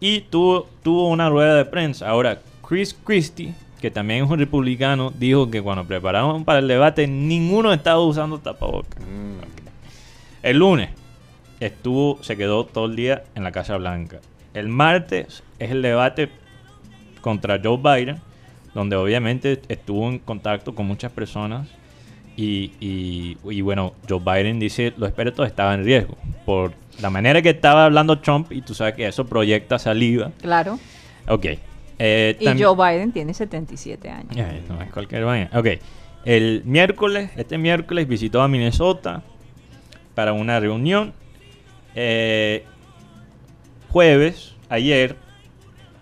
y tuvo, tuvo una rueda de prensa. Ahora, Chris Christie, que también es un republicano, dijo que cuando prepararon para el debate ninguno estaba usando tapabocas. Mm. El lunes estuvo, se quedó todo el día en la Casa Blanca. El martes es el debate contra Joe Biden, donde obviamente estuvo en contacto con muchas personas. Y, y- y bueno, Joe Biden dice los expertos estaban en riesgo por la manera que estaba hablando Trump y tú sabes que eso proyecta saliva. Claro. Ok. Eh, Y Joe Biden tiene 77 años. Ay, no es cualquier vaina. Ok. El miércoles, este miércoles visitó a Minnesota para una reunión. Eh, jueves, ayer,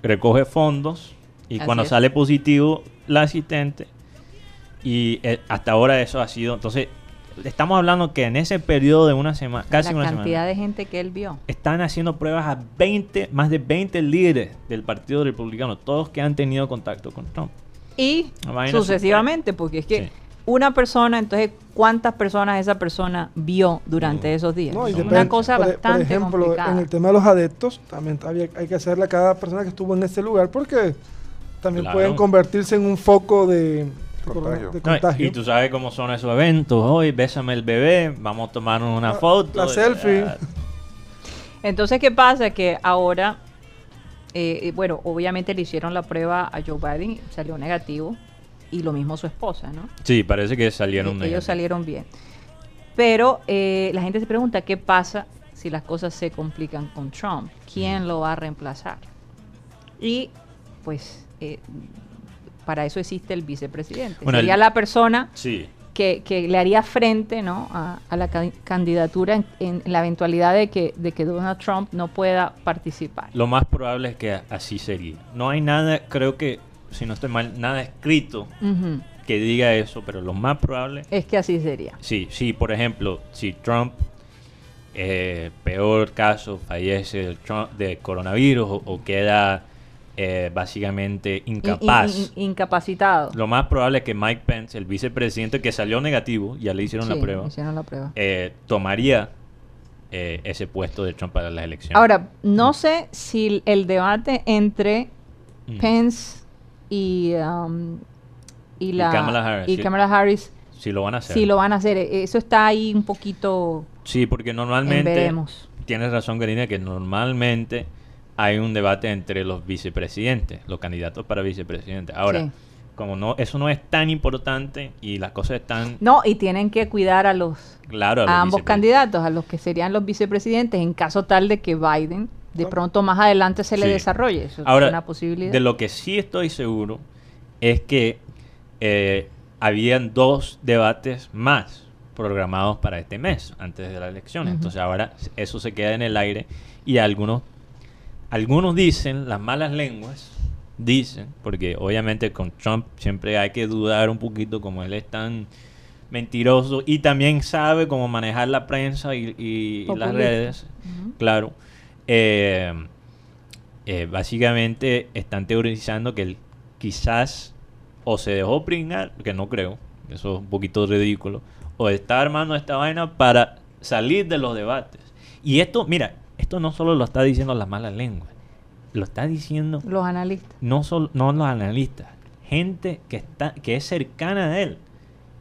recoge fondos y Así cuando es. sale positivo la asistente y eh, hasta ahora eso ha sido, entonces estamos hablando que en ese periodo de una semana, casi la una cantidad semana, de gente que él vio. están haciendo pruebas a 20, más de 20 líderes del Partido Republicano, todos que han tenido contacto con Trump. Y sucesivamente, porque es que Sí. una persona, entonces, ¿cuántas personas esa persona vio durante Mm. esos días? No, y Es depende. una cosa por, e- bastante por ejemplo, complicada. en el tema de los adeptos, también había- hay que hacerle a cada persona que estuvo en ese lugar porque también Claro. pueden convertirse en un foco de, de Contagio. No, y tú sabes cómo son esos eventos. Hoy, bésame el bebé, vamos a tomarnos una La- foto. la selfie. Entonces, ¿qué pasa? Que ahora, eh, eh, bueno, obviamente le hicieron la prueba a Joe Biden, salió negativo, y lo mismo su esposa, ¿no? Sí, parece que salieron E- ellos negativos. salieron bien. Pero eh, la gente se pregunta qué pasa si las cosas se complican con Trump. ¿Quién lo va a reemplazar? Y pues eh, para eso existe el vicepresidente. Bueno, Sería el- la persona Sí, que, que le haría frente ¿no? a, a la ca- candidatura en, en la eventualidad de que, de que Donald Trump no pueda participar. lo más probable es que así sería. No hay nada, creo que, si no estoy mal, nada escrito que diga eso, pero lo más probable Es que así sería. Sí, sí, por ejemplo, si Trump, eh, peor caso, fallece del, Trump- de coronavirus o, o queda eh, básicamente In- in- incapaz, in- incapacitado. lo más probable es que Mike Pence, el vicepresidente que salió negativo, ya le hicieron la prueba, hicieron la prueba. eh, tomaría eh, ese puesto de Trump para las elecciones. Ahora, no sé si el debate entre Mm. Pence y, um, y, Y la, Kamala Harris, y. Kamala Harris, si lo van a hacer. si lo van a hacer, eh, eso está ahí un poquito Sí, porque en normalmente... Tienes razón, Karina, que normalmente hay un debate entre los vicepresidentes, los candidatos para vicepresidente. Ahora, Sí. como no, eso no es tan importante y las cosas están No, y tienen que cuidar a los claro a los ambos vicepre- candidatos, a los que serían los vicepresidentes, en caso tal de que Biden de pronto más adelante se le Sí. desarrolle. Eso Ahora, es una posibilidad. de lo que sí estoy seguro es que eh, habían dos debates más programados para este mes, antes de la elección. Ujú. Entonces ahora eso se queda en el aire y algunos, algunos dicen, las malas lenguas dicen, porque obviamente con Trump siempre hay que dudar un poquito como él es tan mentiroso y también sabe cómo manejar la prensa y, y- y las redes, claro. Eh, eh, básicamente están teorizando que él quizás o se dejó pringar, que no creo, eso es un poquito ridículo, o está armando esta vaina para salir de los debates. Y esto, mira, esto no solo lo está diciendo las malas lenguas, lo está diciendo Los analistas. no solo no los analistas, gente que está que es cercana a él,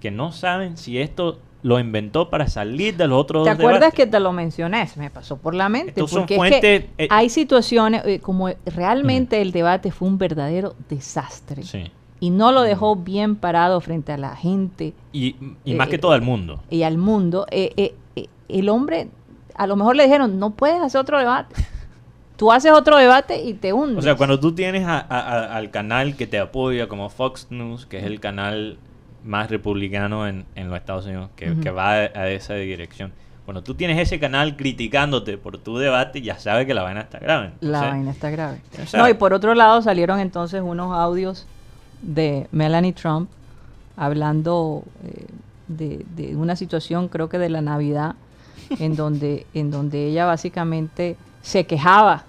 que no saben si esto lo inventó para salir de los otros ¿Te acuerdas debates. que te lo mencioné? Se me pasó por la mente. Estos son porque es fuentes, que eh, hay situaciones eh, como realmente el debate fue un verdadero desastre. Sí. Y no lo dejó bien parado frente a la gente Y, y más Eh, que todo al mundo. y al mundo. El hombre, a lo mejor le dijeron, no puedes hacer otro debate. Tú haces otro debate y te hundes. O sea, cuando tú tienes a- a- a- al canal que te apoya como Fox News, que es el canal más republicano en, en los Estados Unidos, que, va a, a esa dirección. Cuando tú tienes ese canal criticándote por tu debate, ya sabes que la vaina está grave. La vaina está grave. No, y por otro lado salieron entonces unos audios de Melanie Trump hablando eh, de, de una situación, creo que de la Navidad, en donde, en donde ella básicamente se quejaba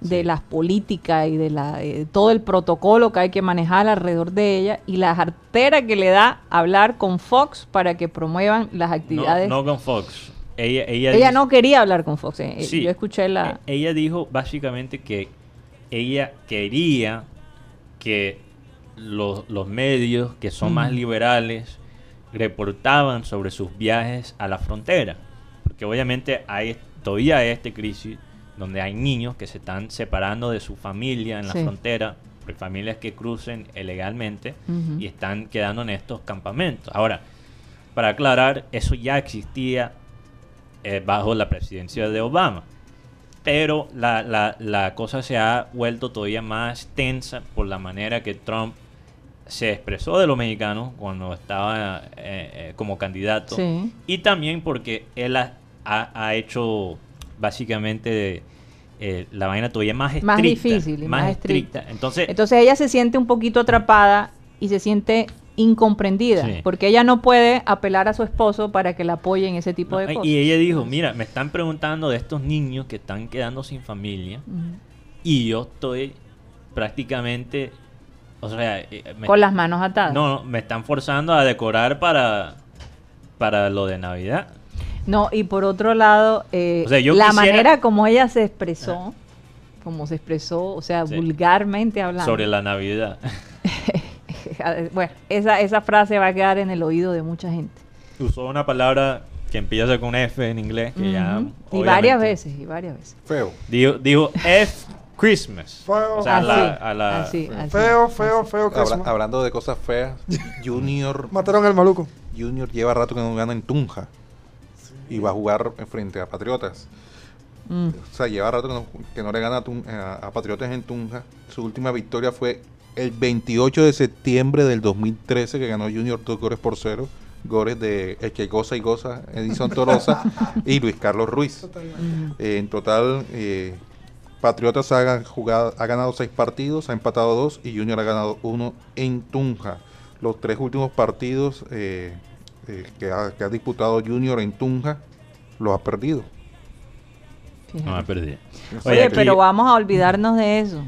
de Sí. las políticas y de la, eh, todo el protocolo que hay que manejar alrededor de ella y la jartera que le da hablar con Fox para que promuevan las actividades. no con Fox. Ella, ella, ella dice- no quería hablar con Fox. eh, Sí. Yo escuché la... E- Ella dijo básicamente que ella quería que los, los medios que son más liberales reportaban sobre sus viajes a la frontera. Porque obviamente hay todavía hay esta crisis donde hay niños que se están separando de su familia en la Sí. frontera, por familias que crucen ilegalmente y están quedando en estos campamentos. Ahora, para aclarar, eso ya existía eh, bajo la presidencia de Obama. Pero la, la- la cosa se ha vuelto todavía más tensa por la manera que Trump se expresó de los mexicanos cuando estaba eh, eh, como candidato. Sí. Y también porque él ha, ha- ha hecho básicamente eh, la vaina todavía más estricta. Más difícil y más estricta. Entonces, Entonces ella se siente un poquito atrapada y se siente incomprendida, Sí. porque ella no puede apelar a su esposo para que la apoye en ese tipo de cosas. y ella dijo, mira, me están preguntando de estos niños que están quedando sin familia y yo estoy prácticamente, o sea, eh, me- Con las manos atadas. no, no, me están forzando a decorar para, para lo de Navidad. No, y por otro lado, eh, O sea, la quisiera- manera como ella se expresó, como se expresó, o sea, Sí. vulgarmente hablando. Sobre la Navidad. <laughs> bueno, esa, esa frase va a quedar en el oído de mucha gente. Usó una palabra que empieza con F en inglés, que ya... Ujú. Y obviamente- varias veces, y varias veces. Feo. Dijo, dijo F Christmas. Feo. O sea, a Así, la, a la- así, así. Feo, feo, feo. Habla- Christmas. hablando de cosas feas, <laughs> Junior, Mataron al maluco. Junior lleva rato que no gana en Tunja. Y va a jugar frente a Patriotas. Mm. O sea, lleva rato que no, que no le gana a, Patriotas en Tunja. Su última victoria fue el 28 de septiembre del 2013, que ganó Junior dos goles por cero. Goles de El que goza y goza, Edison Torosa <laughs> y Luis Carlos Ruiz. Eh, en total, eh, Patriotas ha, ga- jugado, ha ganado seis partidos, ha empatado dos y Junior ha ganado uno en Tunja. Los tres últimos partidos eh, eh, que, ha, que ha disputado Junior en Tunja los ha perdido. No, me perdí. Oye, pero vamos a olvidarnos de eso,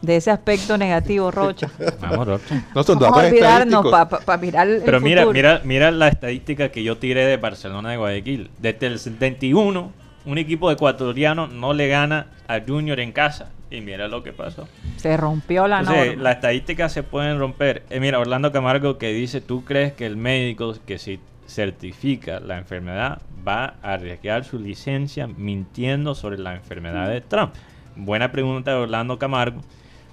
de ese aspecto negativo, Rocha. <laughs> Vamos, Rocha. No son Vamos a datos olvidarnos para mirar el Pero mira, futuro. mira, mira la estadística que yo tiré de Barcelona de Guayaquil. Desde el 71, un equipo ecuatoriano no le gana a Junior en casa. Y mira lo que pasó. Se rompió la Entonces, norma. las estadísticas se pueden romper. Eh, mira, Orlando Camargo que dice, ¿tú crees que el médico que si certifica la enfermedad va a arriesgar su licencia mintiendo sobre la enfermedad de Trump? Buena pregunta de Orlando Camargo.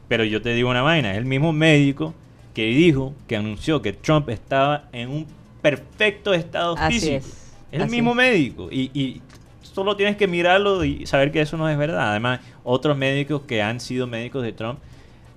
Pero yo te digo una vaina, es el mismo médico que dijo, que anunció que Trump estaba en un perfecto estado Así físico. es, Es el así mismo es. médico. Y, y solo tienes que mirarlo y saber que eso no es verdad. Además, otros médicos que han sido médicos de Trump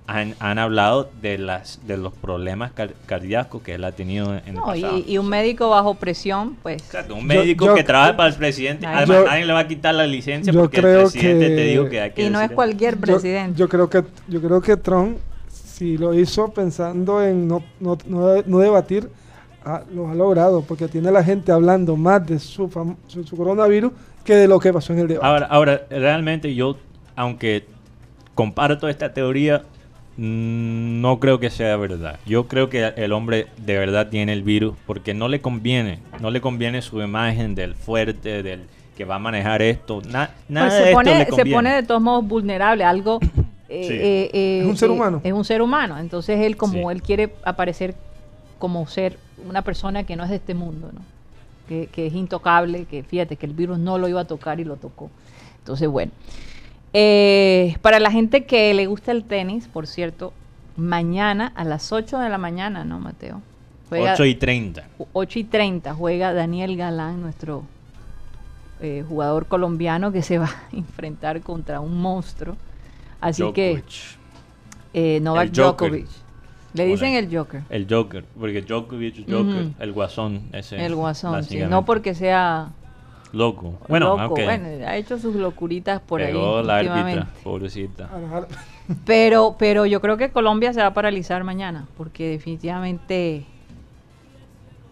han, han hablado de las de los problemas car- cardíacos que él ha tenido en el No, pasado. y, y un médico bajo presión, pues. Exacto, un médico yo- que trabaja para el presidente, además Yo- nadie le va a quitar la licencia yo porque el creo presidente que- te dijo que hay que Y no es cualquier Yo- presidente. Yo, creo que yo creo que Trump si lo hizo pensando en no, no, no, no debatir, ah, lo ha logrado porque tiene a la gente hablando más de su, su coronavirus que de lo que pasó en el debate. Ahora, ahora, realmente yo, aunque comparto esta teoría, mm, no creo que sea verdad. Yo creo que el hombre de verdad tiene el virus porque no le conviene, no le conviene su imagen del fuerte, del que va a manejar esto. na- nada Pues de se, esto pone, le se pone de todos modos vulnerable algo. <coughs> eh, Sí. eh, eh, Es un ser eh, humano. Es un ser humano. Entonces él, como Sí. él quiere aparecer como ser una persona que no es de este mundo, ¿no? Que, que es intocable, que fíjate que el virus no lo iba a tocar y lo tocó. Entonces, bueno. Eh, para la gente que le gusta el tenis, por cierto, mañana a las 8 de la mañana, ¿no, Mateo? 8 y 30. 8 y 30 juega Daniel Galán, nuestro eh, jugador colombiano que se va a <laughs> enfrentar contra un monstruo. Así Djokovic. que eh, Novak. Djokovic. Le dicen el Joker, El Joker, porque Djokovic, Joker, Ujú. el guasón ese. el guasón, sí, básicamente. no porque sea Loco. Bueno, loco, aunque bueno, ha hecho sus locuritas por pegó ahí la últimamente. árbitra, pobrecita. Pero, pero yo creo que Colombia se va a paralizar mañana, porque definitivamente,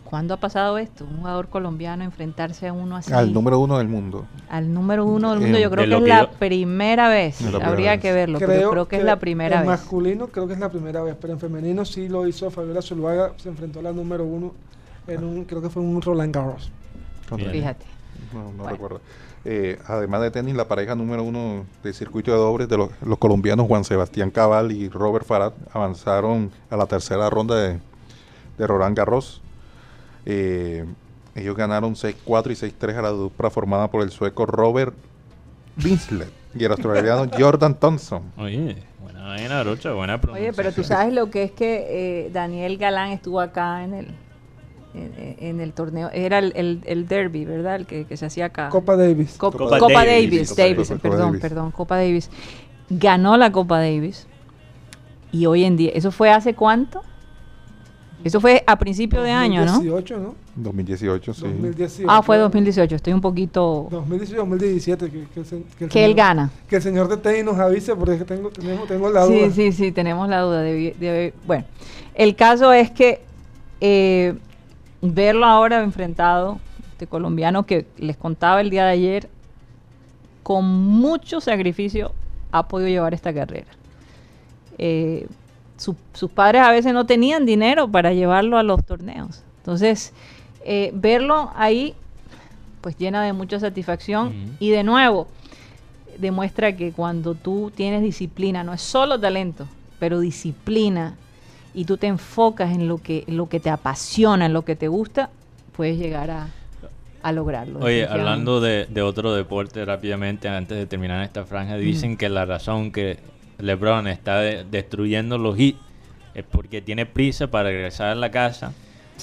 ¿cuándo ha pasado esto? Un jugador colombiano enfrentarse a uno así. Al número uno del mundo. al número uno del mundo. Eh, Yo creo que es la primera vez. Es la primera Habría vez. que verlo, pero creo que, es la primera en vez. masculino creo que es la primera vez, pero en femenino sí lo hizo Fabiola Zuluaga, se enfrentó a la número uno en un, creo que fue un Roland Garros. Bien. Fíjate. No, no Bueno. recuerdo. Eh, además de tenis, la pareja número uno del circuito de dobles de los, los colombianos Juan Sebastián Cabal y Robert Farad avanzaron a la tercera ronda de, de Roland Garros. Eh, ellos ganaron 6-4 y 6-3 a la dupla formada por el sueco Robert Winslet y el australiano <laughs> Jordan Thompson. Oye, buena vaina, Rocha, buena Oye, pero tú sabes lo que es que eh, Daniel Galán estuvo acá en el en, en el torneo. Era el, el, el derby, ¿verdad? El que, que se hacía acá. Copa Davis. Cop- Copa Copa, Davis, Davis, Copa Davis, Davis. perdón, Davis. perdón, Copa Davis. Ganó la Copa Davis. Y hoy en día, ¿eso fue hace cuánto? Eso fue a principio de año, ¿no? 2018, ¿no? 2018, sí. 2018. Ah, fue 2018, estoy un poquito... 2018, 2017. Que, que el que el Que él gana. Que el señor de tenis nos avise porque es que tengo, tenemos, tengo la duda. Sí, sí, sí, tenemos la duda. de- de- bueno, el caso es que eh, verlo ahora enfrentado, este colombiano que les contaba el día de ayer, con mucho sacrificio ha podido llevar esta carrera. Eh, su- sus padres a veces no tenían dinero para llevarlo a los torneos. Entonces, eh, verlo ahí, pues llena de mucha satisfacción. Y de nuevo, demuestra que cuando tú tienes disciplina, no es solo talento, pero disciplina, y tú te enfocas en lo que, en lo que te apasiona, en lo que te gusta, puedes llegar a, a lograrlo. Oye, hablando de, de otro deporte rápidamente, antes de terminar esta franja, dicen que la razón que LeBron está de- destruyendo los hits es porque tiene prisa para regresar a la casa,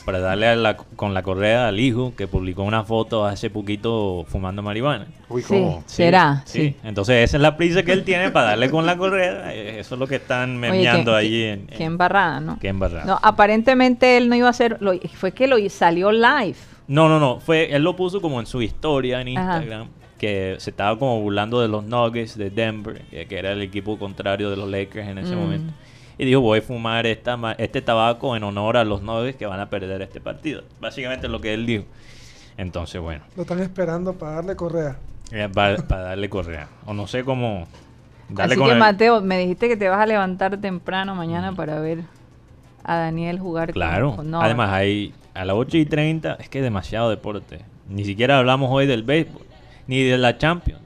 para darle a la- con la correa al hijo que publicó una foto hace poquito fumando marihuana. Uy, Sí, ¿cómo? Sí, será, Sí. sí. Entonces esa es la prisa que él tiene para darle con la correa. eh, Eso es lo que están Oye, memeando allí qué- en, qué en- embarrada, ¿no? qué embarrada. No, aparentemente él no iba a hacer, lo- fue que lo salió live. No, no, no. Fue, él lo puso como en su historia en Ajá. Que se estaba como burlando de los Nuggets de Denver, que, que era el equipo contrario de los Lakers en ese Mm. momento. Y dijo, voy a fumar esta, ma- este tabaco en honor a los Nuggets que van a perder este partido. Básicamente es lo que él dijo. Entonces, bueno, Lo están esperando para darle correa. eh, va- para darle correa. O no sé cómo... Darle Así con que el- Mateo, me dijiste que te vas a levantar temprano mañana para ver a Daniel jugar. con- Claro. con Nova. Además, hay a las 8 y 30, es que es demasiado deporte. Ni siquiera hablamos hoy del béisbol, ni de la Champions.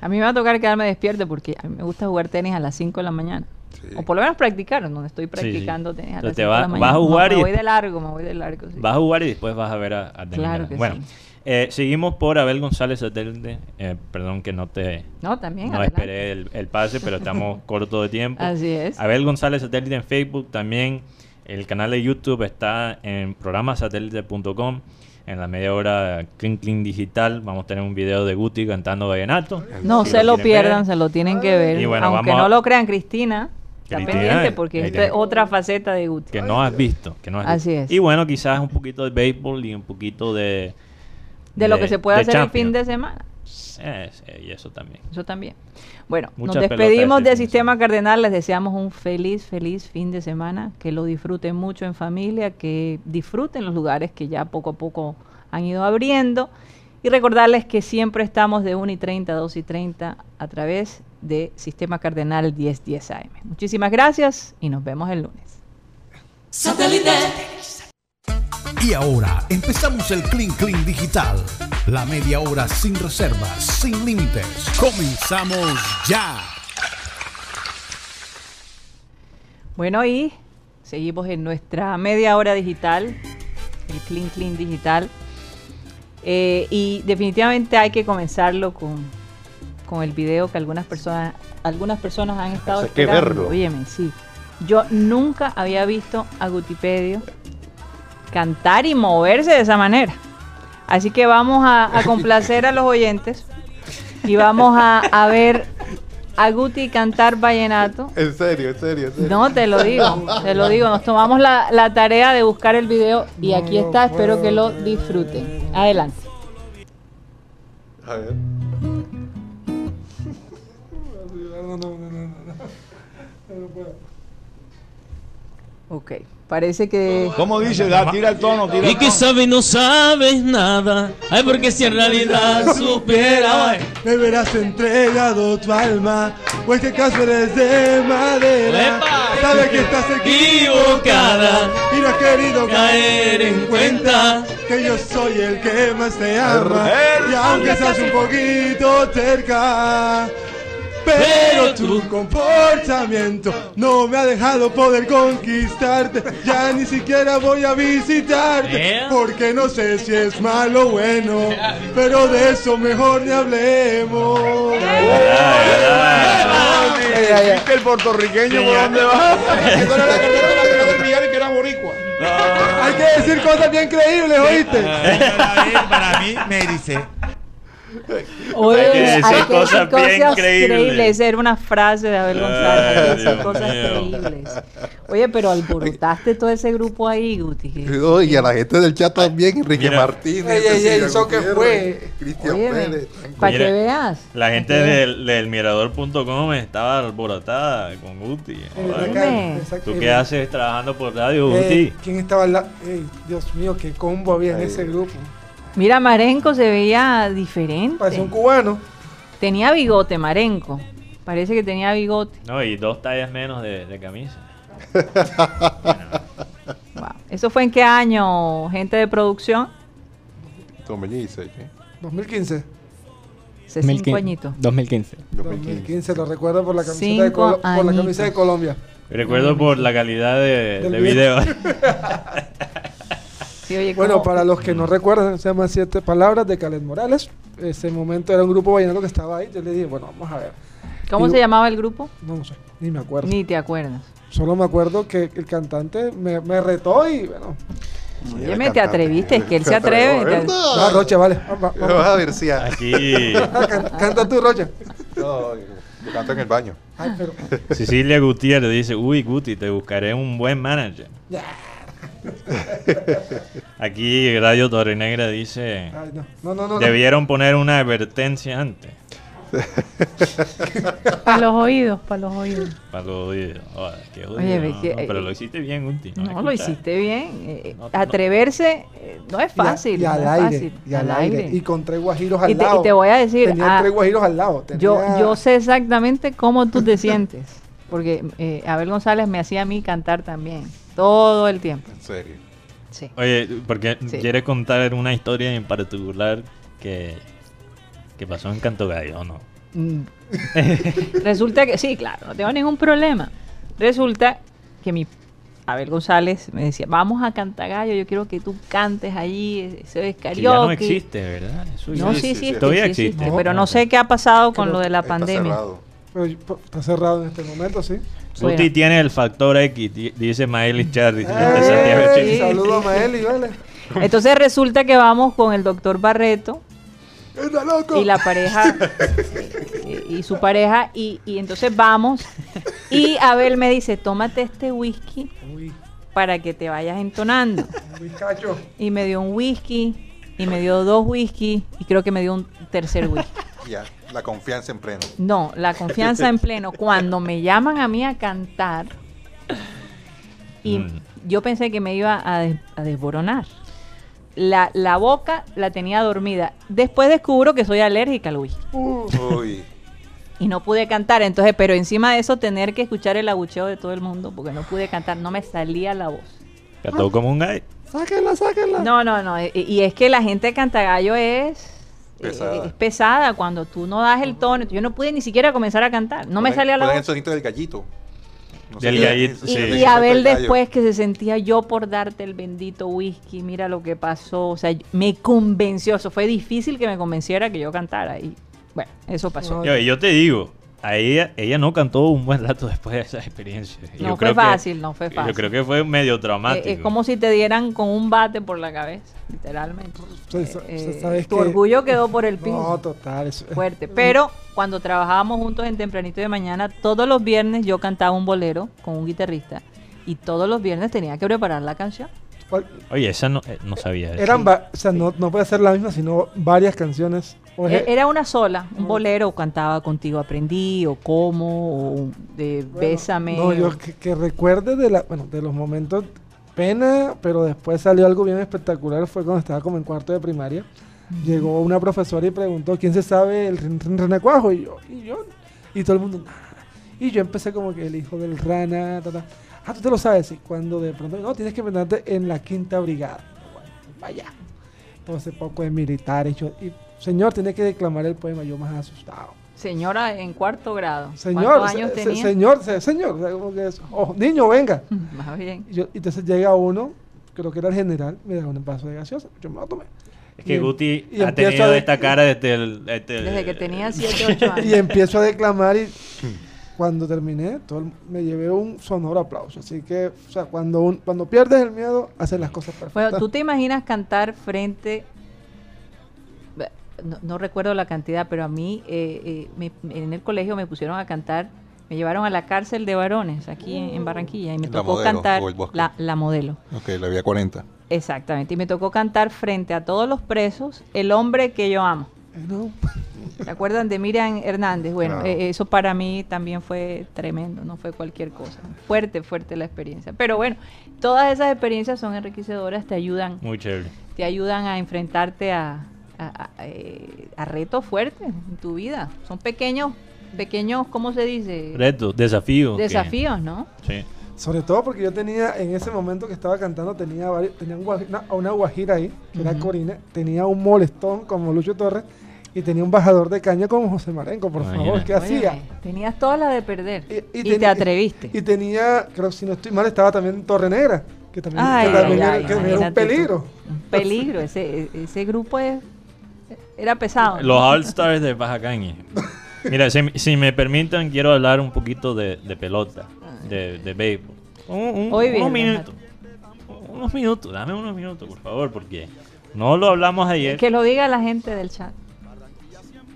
A mí me va a tocar quedarme despierto porque a mí me gusta jugar tenis a las 5 de la mañana. Sí. O por lo menos practicar, donde estoy sí. practicando tenis a Entonces las te 5 va- de la vas mañana. a jugar y me voy de largo, me voy de largo. sí. Vas a jugar y después vas a ver a, a. Claro que Bueno, sí. eh, seguimos por Abel González Satélite. Eh, perdón que no te No, también. no adelante. esperé el, el pase, pero estamos <laughs> corto de tiempo. Así es. Abel González Satélite en Facebook. También el canal de YouTube está en programasatélite.com. En la media hora Clean Clean Digital vamos a tener un video de Guti cantando vallenato. No Si se lo pierdan, ver. se lo tienen que ver. Y bueno, Aunque vamos a- no lo crean, Cristina está Cristina, pendiente porque esta es otra faceta de Guti. Que no has visto. Que no has Así visto. es. Y bueno, quizás un poquito de béisbol y un poquito de... De lo que se puede de hacer el fin de semana. Eh, sí, y eso también. Eso también. Bueno, Muchas nos despedimos este de fin de Sistema Cardenal. Les deseamos un feliz, feliz fin de semana. Que lo disfruten mucho en familia. Que disfruten los lugares que ya poco a poco han ido abriendo. Y recordarles que siempre estamos de 1 y 30 a 2 y 30 a través de Sistema Cardenal 1010 AM. Muchísimas gracias y nos vemos el lunes. Y ahora empezamos el Clean Clean Digital. La media hora sin reservas, sin límites. Comenzamos ya. Bueno, y seguimos en nuestra media hora digital, el Clean Clean Digital. Eh, y definitivamente hay que comenzarlo con, con el video que algunas personas, algunas personas han estado Hay que esperando. verlo. Óyeme, sí. Yo nunca había visto a Gutipedio cantar y moverse de esa manera. Así que vamos a, a complacer a los oyentes y vamos a, a ver a Guti cantar vallenato. En serio, en serio, en serio. No, te lo digo, te lo digo. Nos tomamos la, la tarea de buscar el video y aquí está. Espero que lo disfruten. Adelante. A ver. No, no, no, no, no, no. No puedo. Ok, parece que... ¿Cómo dice? Da, tira el tono, tira Y el que tono. sabes no sabes nada. Ay, porque si en realidad supiera. Me verás entregado tu alma, o es que acaso eres de madera. ¡Epa! Sabes que estás Equivocada. y no has querido Caer en cuenta. que yo soy el que más te ama. Y aunque seas un poquito cerca. Pero tu comportamiento no me ha dejado poder conquistarte. Ya ni siquiera voy a visitarte. Yeah. Porque no sé si es malo o bueno. Pero de eso mejor ni hablemos. ¿Viste el puertorriqueño por dónde va? <laughs> Esa era la carrera de la que del billar y que era boricua. Hay que decir cosas bien creíbles, ¿oíste? Señora, a ver, para mí me dice. Oye, <laughs> Hay que decir hay que cosas bien creíbles. Era una frase de Abel González. Hay que Ay, decir cosas mío. creíbles. Oye, pero alborotaste todo ese grupo ahí, Guti. que- No, y a la gente del chat también, Enrique Mira. Martínez. Ey, ey, ¿eso qué Gutiérrez, fue? Cristian Óyeme, Pérez. para que veas. La gente del, del mirador.com estaba alborotada con Guti. Eh. ¿Tú qué haces trabajando por radio, eh, Guti? ¿Quién estaba al lado? Ey, Dios mío, qué combo había en ese grupo. Mira, Marenco se veía diferente. Parecía un cubano. Tenía bigote, Marenco. Parece que tenía bigote. No, y dos tallas menos de, de camisa. <laughs> Wow. ¿Eso fue en qué año, gente de producción? 2016, ¿eh? 2015. Hace cinco añitos. 2015. 2015, lo recuerdo por la camiseta, Cinco de, Colo- por la camisa de Colombia. Recuerdo por la calidad de, de video. video. <laughs> <laughs> Sí, oye, Bueno, ¿cómo- para los que no recuerdan, se llama Siete Palabras de Caled Morales. Ese momento era un grupo vallenato que estaba ahí. Yo le dije, bueno, vamos a ver. ¿Cómo Y- se llamaba el grupo? No, no sé, ni me acuerdo. Ni te acuerdas. Solo me acuerdo que el cantante me, me retó y bueno. Oye, me te atreviste, es que él se <laughs> atreve. te- No, Rocha, vale. va- va- Vas a ver si Aquí <laughs> Can- Canta tú, Rocha. No, yo canto en el baño. Ay, pero. Cecilia Gutiérrez dice, uy Guti, te buscaré un buen manager. <laughs> Aquí Radio Torre Negra dice, Ay, no. No, no, no. no. debieron poner una advertencia antes. <laughs> Para los oídos, para los oídos. Para los oídos. Qué jodido, Oye, ve ¿no? que- No, pero lo hiciste bien, Guti. No, lo hiciste bien. Eh, no. atreverse eh, no es Y a- fácil. Y, al aire. fácil. Y al aire. Y con tres guajiros al Y te- y lado. te voy a decir, Tenía ah, tres guajiros al lado. Yo, yo sé exactamente cómo tú te sientes. Porque eh, Abel González me hacía a mí cantar también. Todo el tiempo. En serio. Sí. Oye, porque Sí. quieres contar una historia en particular que, que pasó en Canto Gallo, ¿o no? Mm. <laughs> Resulta que, sí, claro, no tengo ningún problema. Resulta que mi Abel González me decía, vamos a Cantagallo, yo quiero que tú cantes allí, eso es Que karaoke. ya no existe, ¿verdad? Eso No, sí, sí, existe, Todavía sí existe. existe, pero no sé qué ha pasado con lo de la Está pandemia. cerrado. Pero está cerrado en este momento, sí. Guti Bueno. tiene el factor X, di- dice Maeli Charri. de Santiago de Chile. sí, Saludo sí. a Maeli, vale. Entonces resulta que vamos con el doctor Barreto ¡Está loco! y la pareja y, y su pareja y, y entonces vamos y Abel me dice tómate este whisky Uy, para que te vayas entonando y me dio un whisky y me dio dos whisky y creo que me dio un tercer whisky Ya, la confianza en pleno. no la confianza en pleno cuando me llaman a mí a cantar y Mm. yo pensé que me iba a, des- a desboronar la, la boca la tenía dormida después descubro que soy alérgica al whisky Uy. y no pude cantar. Entonces, pero encima de eso, tener que escuchar el abucheo de todo el mundo porque no pude cantar, no me salía la voz. Cantó como un gallo. Sáquenla, sáquenla. No, no, no. Y, y es que la gente de Cantagallo es. Eh, Pesada. es pesada cuando tú no das el tono. Yo no pude ni siquiera comenzar a cantar. No me salía la Ponen el voz. sonito del gallito. No Del gallito, Y, sí. y efecto Abel después que se sentía yo por darte el bendito whisky, mira lo que pasó. O sea, me convenció. Eso fue difícil que me convenciera que yo cantara. Y bueno, eso pasó. Yo, y yo te digo, a ella, ella no cantó un buen rato después de esa experiencia. No Yo fue creo que- fácil, no fue fácil. Yo creo que fue medio Eh, traumático. es como si te dieran con un bate por la cabeza, literalmente. Sa- Eh, sabes tu que- orgullo quedó por el piso. No, total. Eso, Fuerte. Pero cuando trabajábamos juntos en Tempranito de Mañana, todos los viernes yo cantaba un bolero con un guitarrista. Y todos los viernes tenía que preparar la canción. ¿cuál- Oye, esa no, eh, no sabía. Eran, o sea, no, no puede ser la misma, sino varias canciones. O E- Era una sola, un bolero, cantaba Contigo Aprendí, o Cómo, o de bueno, Bésame. No, o- yo que, que recuerde de, la, bueno, de los momentos pena, pero después salió algo bien espectacular. Fue cuando estaba como en cuarto de primaria. Llegó una profesora y preguntó quién se sabe el ren- ren- renacuajo. Y yo, y yo, y todo el mundo, nada. Y yo empecé como que el hijo del rana, ta, ta. Ah, tú te lo sabes. Y cuando de pronto, no, tienes que inventarte en la quinta brigada. Bueno, vaya. Ese poco de militares. Yo, y, señor, tiene que declamar el poema. Yo más asustado. Señora en cuarto grado. Señor, ¿Cuántos se- años se- tenía? señor, se- señor, oh, niño, venga. <laughs> Más bien. Y yo- entonces llega uno, creo que era el general, me da un vaso de gaseosa, yo me lo tomé. Es que y- Guti y ha tenido de- esta cara desde el... desde el- Desde que tenía 7, 8 <laughs> años. Y empiezo a declamar y <laughs> cuando terminé, todo el- me llevé un sonoro aplauso. Así que, o sea, cuando, un- cuando pierdes el miedo, haces las cosas perfectas. Bueno, ¿tú te imaginas cantar frente... no, no recuerdo la cantidad, pero a mí eh, eh, me- en el colegio me pusieron a cantar, me llevaron a la cárcel de varones aquí en, en Barranquilla y me La tocó Modelo, cantar la, la modelo. Ok, la vía 40. Exactamente, y me tocó cantar frente a todos los presos El hombre que yo amo. No. ¿Se acuerdan de Miriam Hernández? Bueno, eh, eso para mí también fue tremendo, no fue cualquier cosa. Fuerte, fuerte la experiencia. Pero bueno, todas esas experiencias son enriquecedoras, te ayudan, Muy chévere. te ayudan a enfrentarte a, a- a, eh, a retos fuertes en tu vida. Son pequeños, pequeños, ¿cómo se dice? Retos, desafíos. que- Desafíos, ¿no? sí. Sobre todo porque yo tenía, en ese momento que estaba cantando, tenía, varios- tenía un una, una guajira ahí, que era Ujú. Corine, tenía un molestón como Lucho Torres y tenía un bajador de caña como José Marenco, por favor. ¿qué hacía? Tenías toda la de perder. Y- Y, y te atreviste. Y tenía, creo que si no estoy mal, estaba también Torre Negra, que también, Ay, que también ay, era, ay, que era un tú. peligro. Un peligro. Ese, ese grupo es, era pesado. Los All Stars de Baja Caña. Mira, si, si me permiten, quiero hablar un poquito de, de pelota, de, de béisbol. Un- un- Hoy unos bien, minutos. Unos minutos, dame unos minutos, por favor, porque no lo hablamos ayer. Que lo diga la gente del chat.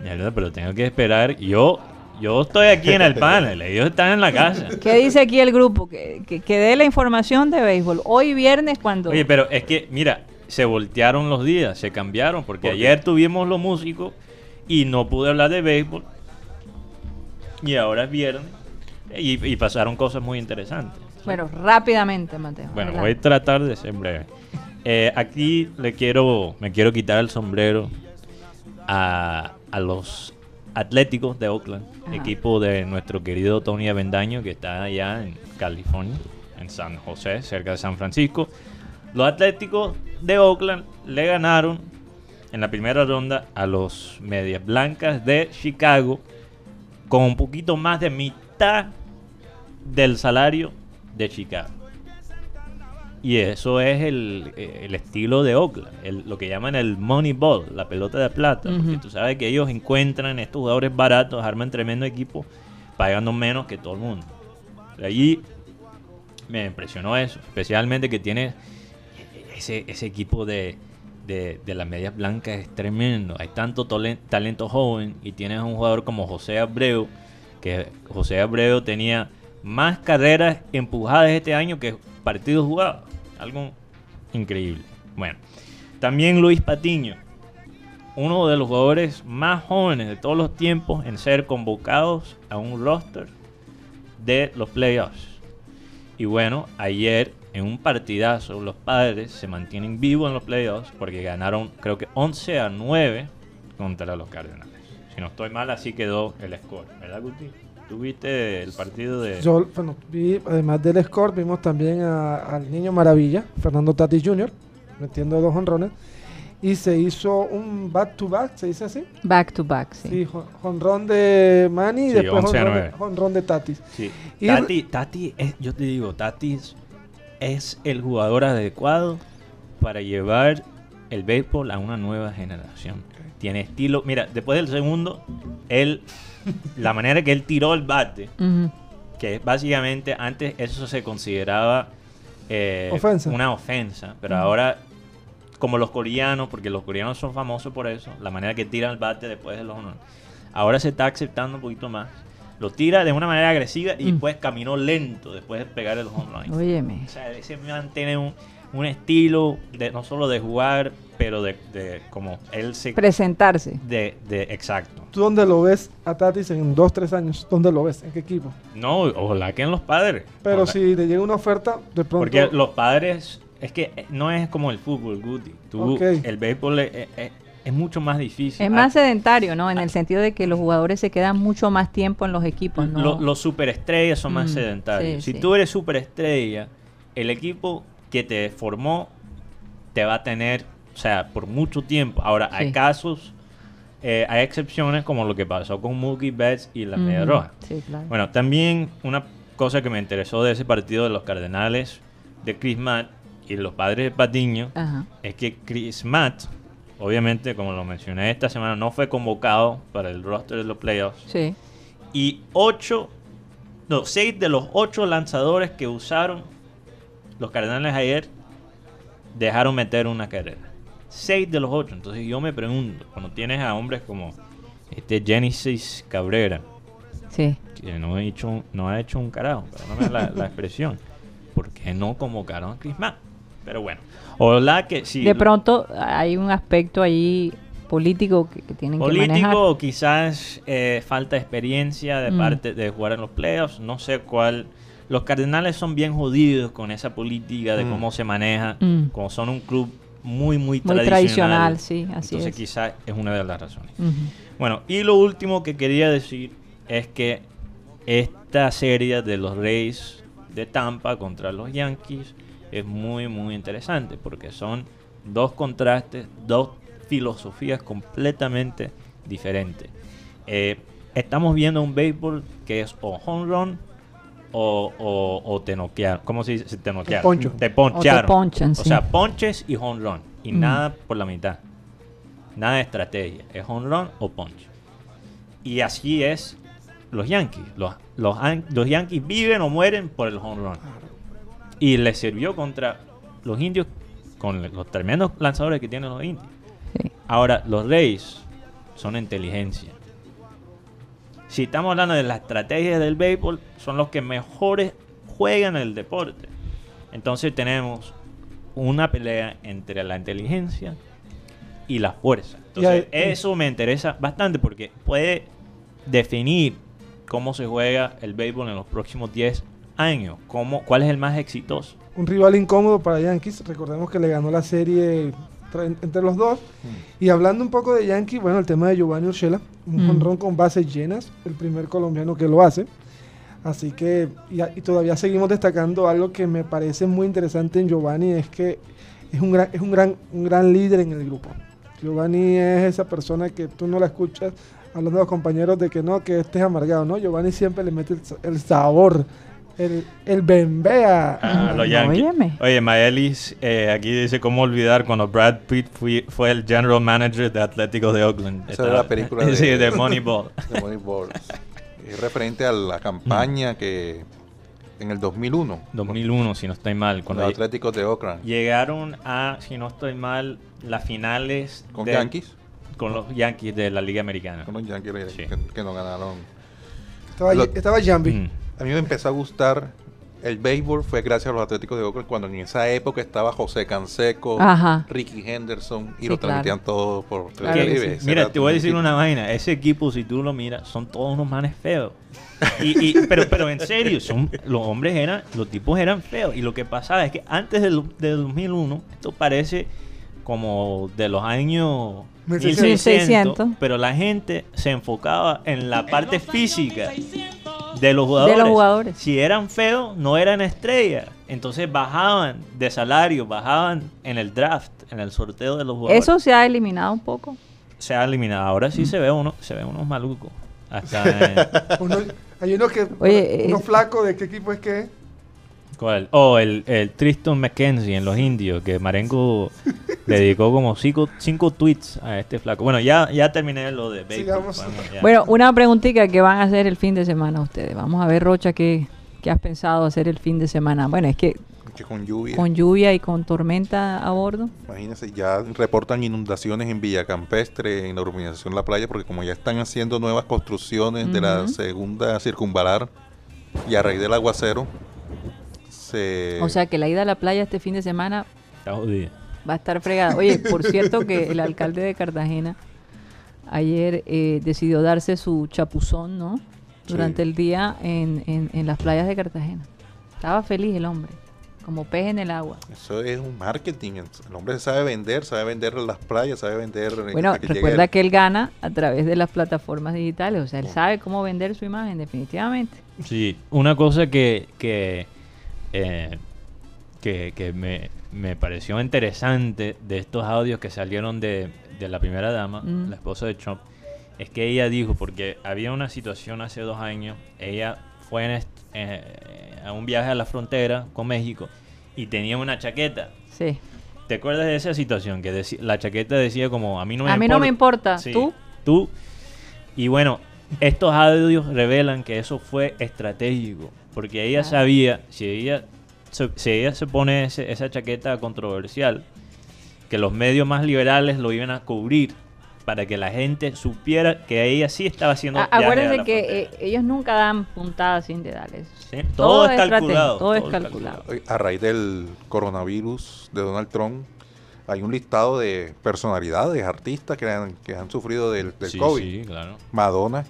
Mierda, pero tengo que esperar. Yo, yo estoy aquí en el panel, ellos están en la casa. <laughs> ¿Qué dice aquí el grupo? Que, que, que dé la información de béisbol. Hoy viernes cuando... Oye, pero es que, mira, se voltearon los días, se cambiaron, porque ayer tuvimos los músicos y no pude hablar de béisbol. Y ahora es viernes y, y pasaron cosas muy interesantes. Bueno, rápidamente, Mateo. Bueno, adelante. voy a tratar de ser breve. Eh, aquí le quiero, me quiero quitar el sombrero a, a los Atléticos de Oakland, Ajá. equipo de nuestro querido Tony Avendaño que está allá en California, en San José, cerca de San Francisco. Los Atléticos de Oakland le ganaron en la primera ronda a los Medias Blancas de Chicago con un poquito más de mitad del salario de Chicago. Y eso es el, el estilo de Oakland, el- lo que llaman el money ball, la pelota de plata. Porque tú sabes que ellos encuentran estos jugadores baratos, arman tremendo equipo, pagando menos que todo el mundo. De allí me impresionó eso, especialmente que tiene ese, ese equipo de, de, las medias blancas es tremendo. Hay tanto talento joven y tienes un jugador como José Abreu, que José Abreu tenía más carreras empujadas este año que partidos jugados. Algo increíble. Bueno, también Luis Patiño, uno de los jugadores más jóvenes de todos los tiempos en ser convocados a un roster de los playoffs. Y bueno, ayer en un partidazo los padres se mantienen vivos en los playoffs porque ganaron creo que 11 a 9 contra los Cardenales. Si no estoy mal, así quedó el score, ¿verdad, Guti? ¿Tú viste el partido de... Yo, bueno, vi, además del score, vimos también a- al niño maravilla, Fernando Tatis Jr., metiendo dos honrones. Y se hizo un back-to-back, ¿se dice así? Back to back, sí. Sí, jonrón de Manny y Sí, después 11 a jonrón de, 9. jonrón de Tatis. Sí. Y- Tati, Tati es- yo te digo, Tati es, el jugador adecuado para llevar el béisbol a una nueva generación. Tiene estilo. Mira, después del segundo, él, la manera que él tiró el bate, Ujú. que básicamente antes eso se consideraba eh, Ofensa. una ofensa, pero ahora como los coreanos, porque los coreanos son famosos por eso, la manera que tiran el bate después de los honores, ahora se está aceptando un poquito más. Lo tira de una manera agresiva y Mm. después caminó lento después de pegar el home run. Óyeme. O sea, ese man tiene un, un estilo de no solo de jugar, pero de, de como él se... Presentarse. De, de, exacto. ¿Tú dónde lo ves a Tatis en dos, tres años? ¿Dónde lo ves? ¿En qué equipo? No, ojalá que en los padres. Pero Ojalá- si le llega una oferta, de pronto... Porque los padres, es que no es como el fútbol, Guti. Tú, Ok. El béisbol es, es- es- mucho más difícil. Es más sedentario, ¿no? En el sentido de que los jugadores se quedan mucho más tiempo en los equipos, ¿no? lo- los superestrellas son más Mm, sedentarios. sí, si sí. tú eres superestrella, el equipo que te formó te va a tener, o sea, por mucho tiempo. Ahora, hay casos, eh, hay excepciones como lo que pasó con Mookie Betts y la Media Roja. Sí, claro. Bueno, también una cosa que me interesó de ese partido de los Cardenales de Chris Matt y los padres de Patiño Ajá. es que Chris Matt, obviamente, como lo mencioné esta semana, no fue convocado para el roster de los playoffs. Sí. Y ocho, no, seis de los ocho lanzadores que usaron los Cardenales ayer dejaron meter una carrera. seis de los ocho. Entonces yo me pregunto, cuando tienes a hombres como este Genesis Cabrera, Sí. que no ha hecho, no ha hecho un carajo, perdóname la, la expresión, ¿por qué no convocaron a Chris Mann? Pero bueno, ojalá que sí. De pronto hay un aspecto ahí político que, que tienen que manejar. político o quizás eh, falta de experiencia de Mm. parte de jugar en los playoffs, no sé cuál. Los Cardenales son bien jodidos con esa política de Mm. cómo se maneja, Mm. como son un club muy, muy, Muy tradicional, sí, así Entonces es. quizás es una de las razones. Bueno, y lo último que quería decir es que esta serie de los Rays de Tampa contra los Yankees es muy, muy interesante porque son dos contrastes, dos filosofías completamente diferentes. Eh, estamos viendo un béisbol que es o home run o, o, o te noquearon. ¿Cómo se dice? Te noquearon. poncho. Te poncharon. O te ponchan, O sí. sea, ponches y home run. Y Mm. nada por la mitad. Nada de estrategia. Es home run o punch. Y así es los Yankees. Los, los, los Yankees viven o mueren por el home run. Y les sirvió contra los indios con los tremendos lanzadores que tienen los indios. Sí. Ahora, los Rays son inteligencia. Si estamos hablando de las estrategias del béisbol, son los que mejores juegan el deporte. Entonces tenemos una pelea entre la inteligencia y la fuerza. Entonces, hay- eso me interesa bastante porque puede definir cómo se juega el béisbol en los próximos 10 años. Cómo, ¿Cuál es el más exitoso? Un rival incómodo para Yankees. Recordemos que le ganó la serie entre los dos. Y hablando un poco de Yankees, bueno, el tema de Giovanni Urshela, un Mm. jonrón con bases llenas, el primer colombiano que lo hace. Así que, y, todavía seguimos destacando algo que me parece muy interesante en Giovanni, es que es un gran, es un gran, un gran líder en el grupo. Giovanni es esa persona que tú no la escuchas hablando a los compañeros de que no, que este es amargado, ¿no? Giovanni siempre le mete el sabor, el, el bembea. Ah. Óyeme. Oye, Maelis eh, aquí dice cómo olvidar cuando Brad Pitt fui- fue el general manager de Atlético de Oakland. Esa era la película de- <laughs> sí, de <laughs> Moneyball. de Moneyball. Es referente a la campaña que en el 2001, 2001, si no estoy mal. con Cuando los Atléticos de Oakland, llegaron a, si no estoy mal, las finales con de- Yankees, con los Yankees de la Liga Americana. con los Yankees Sí. que, que nos ganaron. Estaba, Lo- estaba Jambi. Mm. A mí me empezó a gustar el béisbol fue gracias a los Atléticos de Oakland cuando en esa época estaba José Canseco, Ajá. Ricky Henderson y Sí, lo claro. transmitían todo por Claro Que- que Televisión. sí. Mira, te voy a decir equipo. una vaina. Ese equipo, si tú lo miras, son todos unos manes feos. Y, y- <laughs> pero, pero en serio, son, los hombres eran, los tipos eran feos. Y lo que pasaba es que antes del, del 2001, esto parece como de los años 1600. 1600, pero la gente se enfocaba en la parte física de los jugadores. De los jugadores. Si eran feos, no eran estrellas. Entonces bajaban de salario, bajaban en el draft, en el sorteo de los jugadores Eso se ha eliminado un poco. se ha eliminado. Ahora sí se ve uno, se ve unos malucos. Hasta <laughs> en- Uno- hay uno que. Oye, uno flaco, ¿de qué equipo es que? ¿Cuál? Oh, el, el Tristan McKenzie en los indios, que Marengo le <laughs> dedicó como cinco, cinco tweets a este flaco. Bueno, ya, ya terminé lo de ya. Bueno, una preguntita que van a hacer el fin de semana ustedes. Vamos a ver, Rocha, qué, qué has pensado hacer el fin de semana. Bueno, es que con lluvia. con lluvia y con tormenta a bordo. Imagínense, ya reportan inundaciones en Villacampestre, en la urbanización La Playa, porque como ya están haciendo nuevas construcciones de la segunda circunvalar y a raíz del aguacero, se... O sea que la ida a la playa este fin de semana va a estar fregada. Oye, por cierto que el alcalde de Cartagena ayer eh, decidió darse su chapuzón, ¿no? Durante Sí. el día en, en, en las playas de Cartagena. Estaba feliz el hombre, como pez en el agua. Eso es un marketing. El hombre sabe vender, sabe vender las playas, sabe vender... eh, Bueno, que recuerda el- que él gana a través de las plataformas digitales, o sea, él sabe cómo vender su imagen, definitivamente. Sí, una cosa que, que, eh, que, que me, me pareció interesante de estos audios que salieron de, de la primera dama, Mm. la esposa de Trump, es que ella dijo, porque había una situación hace dos años, ella fue en eh, a un viaje a la frontera con México y tenía una chaqueta. Sí. ¿Te acuerdas de esa situación? Que la chaqueta decía como, a mí no me a mí no me importa, Sí, tú. Tú. Y bueno, estos audios revelan que eso fue estratégico. Porque ella Claro. sabía, si ella se, si ella se pone ese- esa chaqueta controversial, que los medios más liberales lo iban a cubrir para que la gente supiera que ella sí estaba haciendo A- viajes a Acuérdense que eh, ellos nunca dan puntadas sin dedales. Sí, todo es estrategia, calculado, Todo es todo es calculado. A raíz del coronavirus de Donald Trump, hay un listado de personalidades, artistas que han, que han sufrido del, del Sí, COVID. sí, claro. Madonna.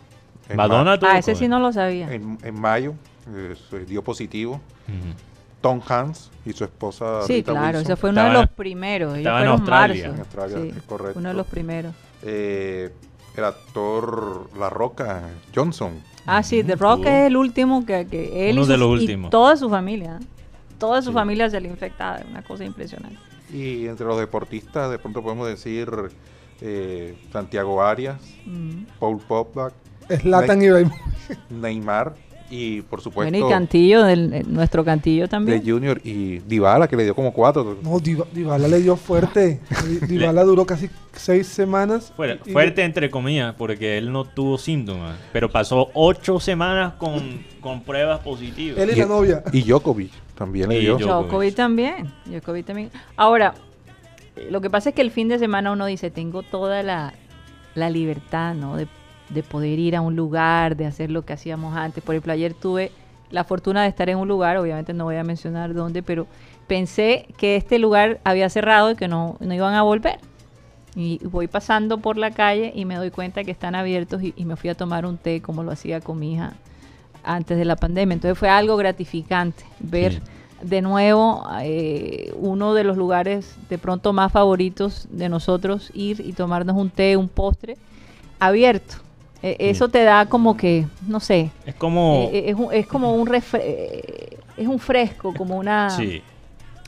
Madonna ma- tuvo Ah, ese COVID. sí no lo sabía. en, en mayo eh, se dio positivo. Ujú. Tom Hanks y su esposa Sí, Rita claro, Wilson. ese fue uno de Estaba- los primeros. Ellos estaba en Australia. marzo. En Australia, Sí, correcto. Uno de los primeros. Eh, el actor La Roca Johnson. Ah, sí, The Rock es el último que, que él Uno y, de los y últimos. toda su familia. ¿eh? Toda su Sí. familia se le infectada, una cosa impresionante. Y entre los deportistas, de pronto podemos decir eh, Santiago Arias, Mm. Paul Pogba, Zlatan Ibrahimovic. Neymar y por supuesto Bueno, y Cantillo, del, eh, nuestro Cantillo también. de Junior y Dybala que le dio como cuatro. No, Diva- Dybala le dio fuerte. <laughs> Dybala duró casi seis semanas. Fuera- y- y- fuerte entre comillas, porque él no tuvo síntomas, pero pasó ocho semanas con, con pruebas positivas. Él y la novia. Y Djokovic también le Y dio. Djokovic. Djokovic también. Djokovic también. Ahora, lo que pasa es que el fin de semana uno dice, tengo toda la, la libertad, ¿no? De, de poder ir a un lugar, de hacer lo que hacíamos antes. Por ejemplo, ayer tuve la fortuna de estar en un lugar, obviamente no voy a mencionar dónde, pero pensé que este lugar había cerrado y que no, no iban a volver. Y voy pasando por la calle y me doy cuenta que están abiertos y, y me fui a tomar un té como lo hacía con mi hija antes de la pandemia. Entonces fue algo gratificante ver Sí. de nuevo eh, uno de los lugares de pronto más favoritos de nosotros, ir y tomarnos un té, un postre abierto. Eh, Eso te da como que, no sé, Es como... eh, eh, es, un- es como un refre- es un fresco, como una, sí,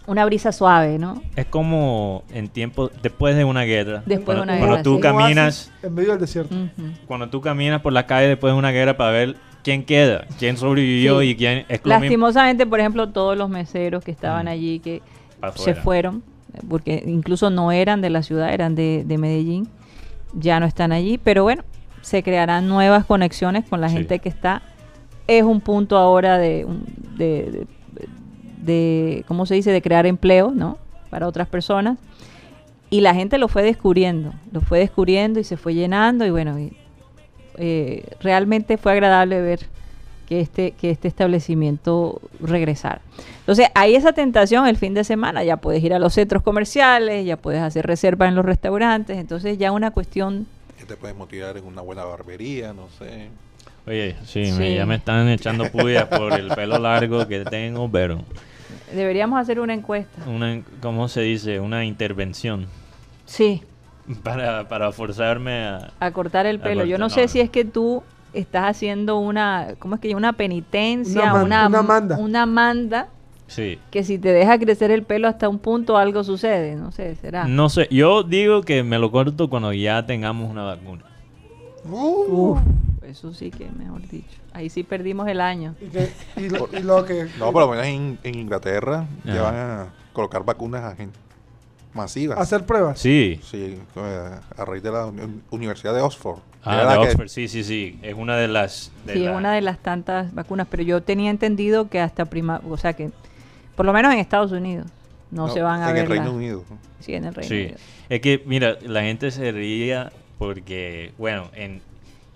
una brisa suave, ¿no? es como en tiempo después de una guerra. Después de cuando, una cuando guerra, tú sí. caminas, En medio del desierto. Cuando tú caminas por la calle después de una guerra para ver quién queda, quién sobrevivió Sí. y quién es Lastimosamente, por ejemplo, todos los meseros que estaban Mm. allí, que se fueron, porque incluso no eran de la ciudad, eran de, de Medellín, ya no están allí, pero bueno, se crearán nuevas conexiones con la Sí. gente que está. Es un punto ahora de, un- de, de- de, ¿cómo se dice?, de crear empleo, ¿no? Para otras personas. Y la gente lo fue descubriendo, lo fue descubriendo y se fue llenando y bueno, y, eh, realmente fue agradable ver que este, que este establecimiento regresara. Entonces, hay esa tentación el fin de semana, ya puedes ir a los centros comerciales, ya puedes hacer reservas en los restaurantes, entonces ya una cuestión... Que te puedes motivar en una buena barbería, no sé. Oye, sí, Sí. Me, ya me están echando pullas por el pelo largo que tengo, pero Deberíamos hacer una encuesta. una, ¿cómo se dice? Una intervención Sí, para, para forzarme a... a cortar el pelo. Yo cortar, no no, sé si es que tú estás haciendo una, ¿cómo es que? Una penitencia, Una man- una, una manda. una manda, Sí. que si te deja crecer el pelo hasta un punto algo sucede, no sé, será. No sé, yo digo que me lo corto cuando ya tengamos una vacuna. Uf, eso sí que, mejor dicho. Ahí sí perdimos el año. Y, que- y lo, y lo que. No, por lo menos en, en Inglaterra ya van a colocar vacunas a gente masivas. Hacer pruebas. Sí. Sí, eh, a raíz de la uni- Universidad de Oxford. Ah, de que- Oxford, sí, sí, sí. Es una de las... de sí, es una de las tantas vacunas, pero yo tenía entendido que hasta prima, o sea que, por lo menos en Estados Unidos, no, no, se van a en ver. el Reino la- Unido. Sí, en el Reino Sí. Unido. Es que, mira, la gente se ría porque, bueno, en,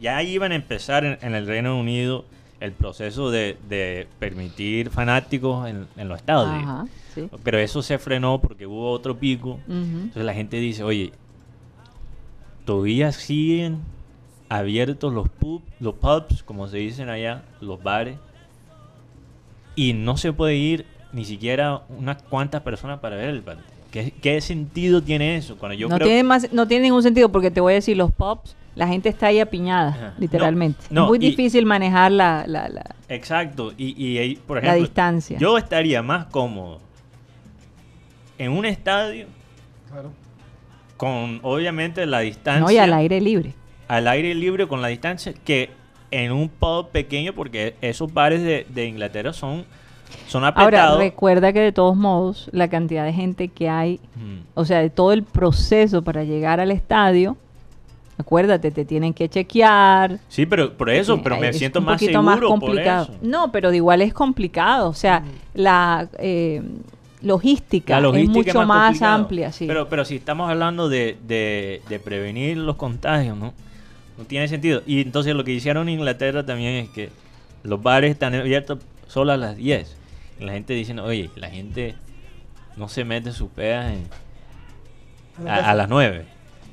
ya iban a empezar en, en el Reino Unido el proceso de, de permitir fanáticos en, en los estadios. Ajá, sí. Pero eso se frenó porque hubo otro pico. Entonces la gente dice, oye, todavía siguen abiertos los, pub, los pubs, como se dicen allá, los bares, y no se puede ir ni siquiera unas cuantas personas para ver el partido. ¿Qué, qué sentido tiene eso? Cuando yo no, creo- tiene más, no tiene ningún sentido porque te voy a decir, los pops, la gente está ahí apiñada, Ajá. literalmente. No, no, es muy y- difícil manejar la, la, la- Exacto, y, y ahí, por La ejemplo, distancia. yo estaría más cómodo en un estadio Claro. con obviamente la distancia no, y al aire libre. al aire libre con la distancia que en un pub pequeño porque esos bares de, de Inglaterra son son Ahora, apretados. recuerda que de todos modos, la cantidad de gente que hay, Mm. o sea, de todo el proceso para llegar al estadio, acuérdate, te tienen que chequear. Sí, pero por eso, Eh, pero me es siento un más poquito seguro más por complicado. eso. No, pero de igual es complicado. O sea, la, eh, logística, La logística es mucho más amplia, sí. Pero, pero si estamos hablando de, de- de prevenir los contagios, ¿no? No tiene sentido. Y entonces lo que hicieron en Inglaterra también es que los bares están abiertos solo a las 10. La gente dice, oye, la gente no se mete sus pedas en- a, a las 9.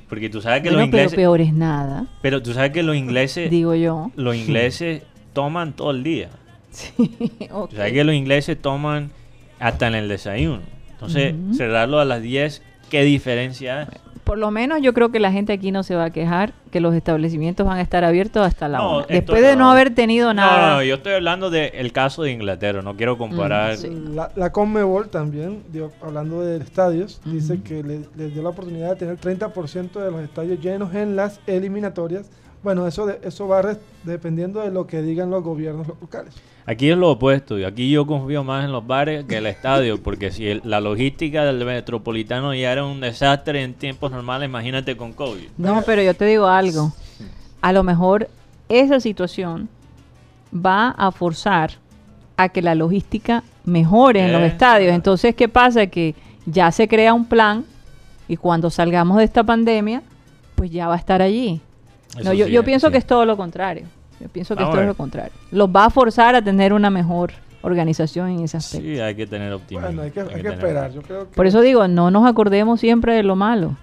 Porque tú sabes que Bueno, los pero ingleses... peor es nada, Pero tú sabes que los ingleses... <laughs> digo yo. Los ingleses toman todo el día. <laughs> Ok. Tú sabes que los ingleses toman hasta en el desayuno. Entonces, cerrarlo a las 10, ¿qué diferencia hay? Por lo menos yo creo que la gente aquí no se va a quejar que los establecimientos van a estar abiertos hasta la No, una. Después de no no. haber tenido nada. no, no, yo estoy hablando del caso de Inglaterra, no quiero comparar. sí. La, la Conmebol también, dio- hablando de estadios, dice que le, les dio la oportunidad de tener 30% de los estadios llenos en las eliminatorias. Bueno, eso, de- eso va dependiendo de lo que digan los gobiernos locales. Aquí es lo opuesto, y aquí yo confío más en los bares que el estadio, porque si el- la logística del metropolitano ya era un desastre en tiempos normales, imagínate con COVID. No, pero yo te digo algo. A lo mejor esa situación va a forzar a que la logística mejore en los Eh. estadios. Entonces, ¿qué pasa? Que ya se crea un plan y cuando salgamos de esta pandemia, pues ya va a estar allí. No, yo, sí, yo pienso sí. que es todo lo contrario. Yo pienso que Vamos es todo a ver. lo contrario. Los va a forzar a tener una mejor organización en ese aspecto. Sí, hay que tener optimismo. Bueno, hay que, hay que esperar. Yo creo que Por eso digo, no nos acordemos siempre de lo malo.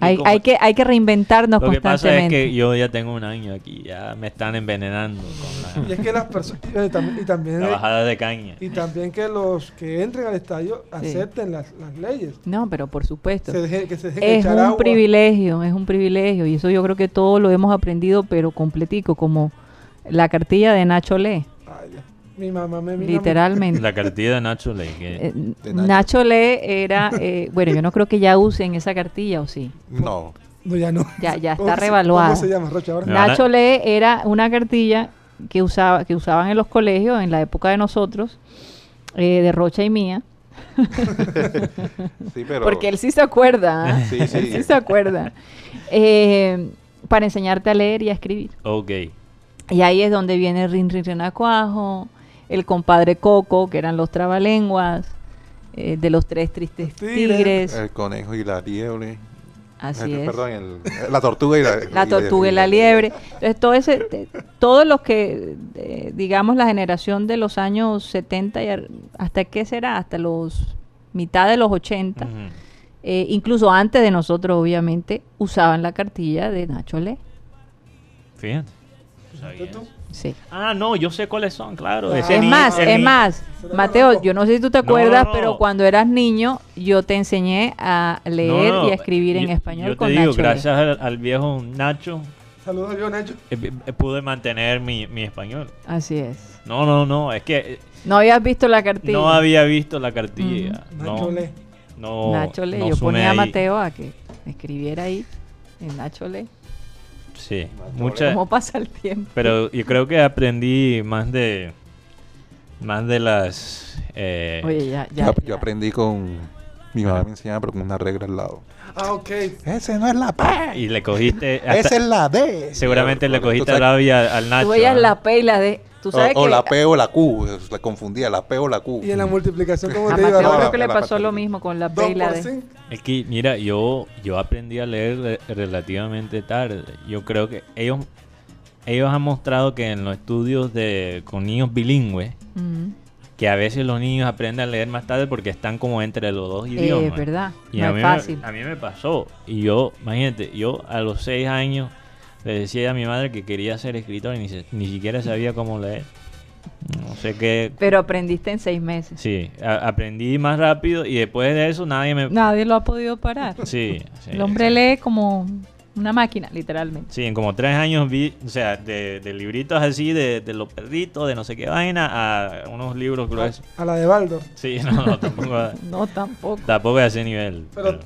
Hay, como- hay, que, hay que reinventarnos Lo que pasa es constantemente. que yo ya tengo un año aquí, ya me están envenenando con <laughs> y es que las personas y también, y también, la, la bajada de caña. y también que los que entren al estadio acepten las, las leyes. No, pero por supuesto. Se deje- que se dejen es echar un agua. privilegio, es un privilegio. Y eso yo creo que todo lo hemos aprendido, pero completico, como la cartilla de Nacho Le. Mi mamá me mira Literalmente. La cartilla de Nacho Ley. que- Eh, Nacho Le era, eh, bueno, yo no creo que ya usen esa cartilla, ¿o sí? No. No, ya no. Ya, ya ¿Cómo está revaluada. ¿Cómo se llama, Rocha? Ahora? Nacho Le era una cartilla que usaba que usaban en los colegios en la época de nosotros, eh, de Rocha y mía. Sí, pero. Porque él sí se acuerda. ¿ah? Sí, sí. Él sí se acuerda. Eh, para enseñarte a leer y a escribir. Ok. Y ahí es donde viene Rin Rin Renacuajo, el compadre Coco, que eran los trabalenguas, eh, de los tres tristes Tigres. tigres. El conejo y la liebre. Así Eh, es. Perdón, el- la tortuga y la. <laughs> la tortuga y la liebre. Entonces, todo ese, todos los que, eh, digamos, la generación de los años 70 y hasta qué será, hasta los mitad de los 80, Ujú. eh, incluso antes de nosotros, obviamente, usaban la cartilla de Nacho Le. Fíjate. Sí. Ah, no, yo sé cuáles son, claro. Ah. ese Es ni- más, es ni- más, Mateo, yo no sé si tú te acuerdas, no, no. pero cuando eras niño, yo te enseñé a No, leer no, y a escribir en yo- español Yo con digo, Nacho gracias al, al viejo Nacho, Saludos a Dios, Nacho. eh, eh, pude mantener mi, mi español. Así es. No, no, no, es que eh, No habías visto la cartilla. no había visto la cartilla. Nacho no, Le. no, Nacho Le. no yo ponía a. Mateo a que escribiera ahí en Nacho Le. Sí, mucha, ¿Cómo pasa el tiempo? pero yo creo que aprendí más de más de las eh, Oye, ya, ya. Yo, ya. yo aprendí con. Mi mamá me enseñaba, pero con una regla al lado. Ah, ok. Ese no es la P. y le cogiste hasta- Esa es la D. seguramente le cogiste sabes- rabia al Nacho. Tú veías la P y la D. Tú O, sabes o que la P o la Q. La confundía, la P o la Q. Y en la multiplicación, ¿cómo te digo? Mateo no, creo que le pasó lo mismo con la P 2 y la D. 5. Es que, mira, yo, yo aprendí a leer re- relativamente tarde. Yo creo que ellos, ellos han mostrado que en los estudios de con niños bilingües, que a veces los niños aprenden a leer más tarde porque están como entre los dos idiomas. Es verdad. Y no a es mí, fácil. Me, a mí me pasó. Y yo, imagínate, yo a los seis años le decía a mi madre que quería ser escritor y ni, se- ni siquiera sabía cómo leer. No sé qué. Pero aprendiste en seis meses. Sí, aprendí más rápido y después de eso nadie me... Nadie lo ha podido parar. Sí, sí, el hombre sí. lee como una máquina, literalmente. Sí, en como tres años vi, o sea, de, de libritos así, de, de los perritos, de no sé qué vaina, a unos libros gruesos. A la de Baldor. Sí, no, no, tampoco, <laughs> No, tampoco. tampoco a ese nivel. Pero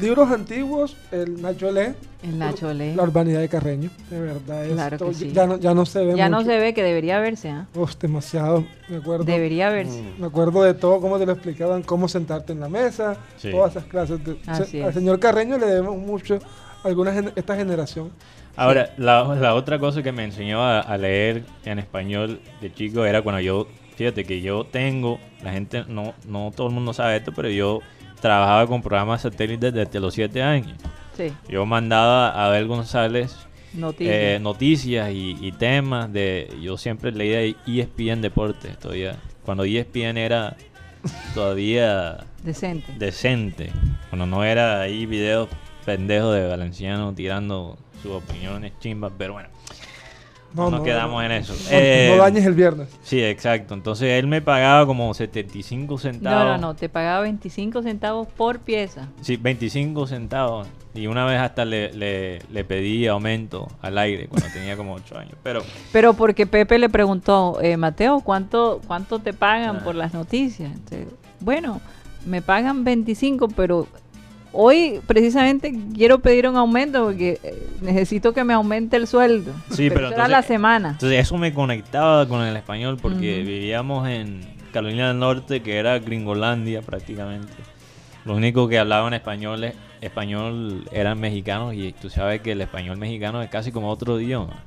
libros antiguos, el Nacho Le, El Nacho lee. La urbanidad de Carreño. De verdad, es Claro que sí. ya, no, ya no se ve Ya no se ve que debería verse, ¿ah? Uf, demasiado. Me acuerdo. Debería verse. Me acuerdo de todo, cómo te lo explicaban, cómo sentarte en la mesa, Sí. todas esas clases. De, Así se- es. al señor Carreño le debemos mucho alguna gen- esta generación. Ahora, la, la otra cosa que me enseñó a, a leer en español de chico era cuando yo fíjate que yo tengo, la gente, no, no todo el mundo sabe esto, pero yo trabajaba con programas satélites desde los 7 años. Sí. Yo mandaba a Abel González Noticias. eh, noticias y, y temas de... Yo siempre leía ESPN Deportes, todavía. Cuando ESPN era todavía Decente. decente. Cuando no era ahí videos pendejos de Valenciano tirando sus opiniones chimbas, pero bueno. No, nos quedamos en eso. No, Eh, no dañes el viernes. Sí, exacto. Entonces él me pagaba como 75 centavos. No, no, no, te pagaba 25 centavos por pieza. Sí, 25 centavos. Y una vez hasta le, le, le pedí aumento al aire cuando tenía como 8 años. Pero Pero porque Pepe le preguntó, eh, Mateo, ¿cuánto, ¿cuánto te pagan Ah. por las noticias? Entonces, bueno, me pagan 25, pero hoy precisamente quiero pedir un aumento porque eh, necesito que me aumente el sueldo. Sí, pero era entonces- la semana. Entonces eso me conectaba con el español porque vivíamos en Carolina del Norte, que era Gringolandia prácticamente. Lo único que hablaban español, es- español eran mexicanos y tú sabes que el español mexicano es casi como otro idioma.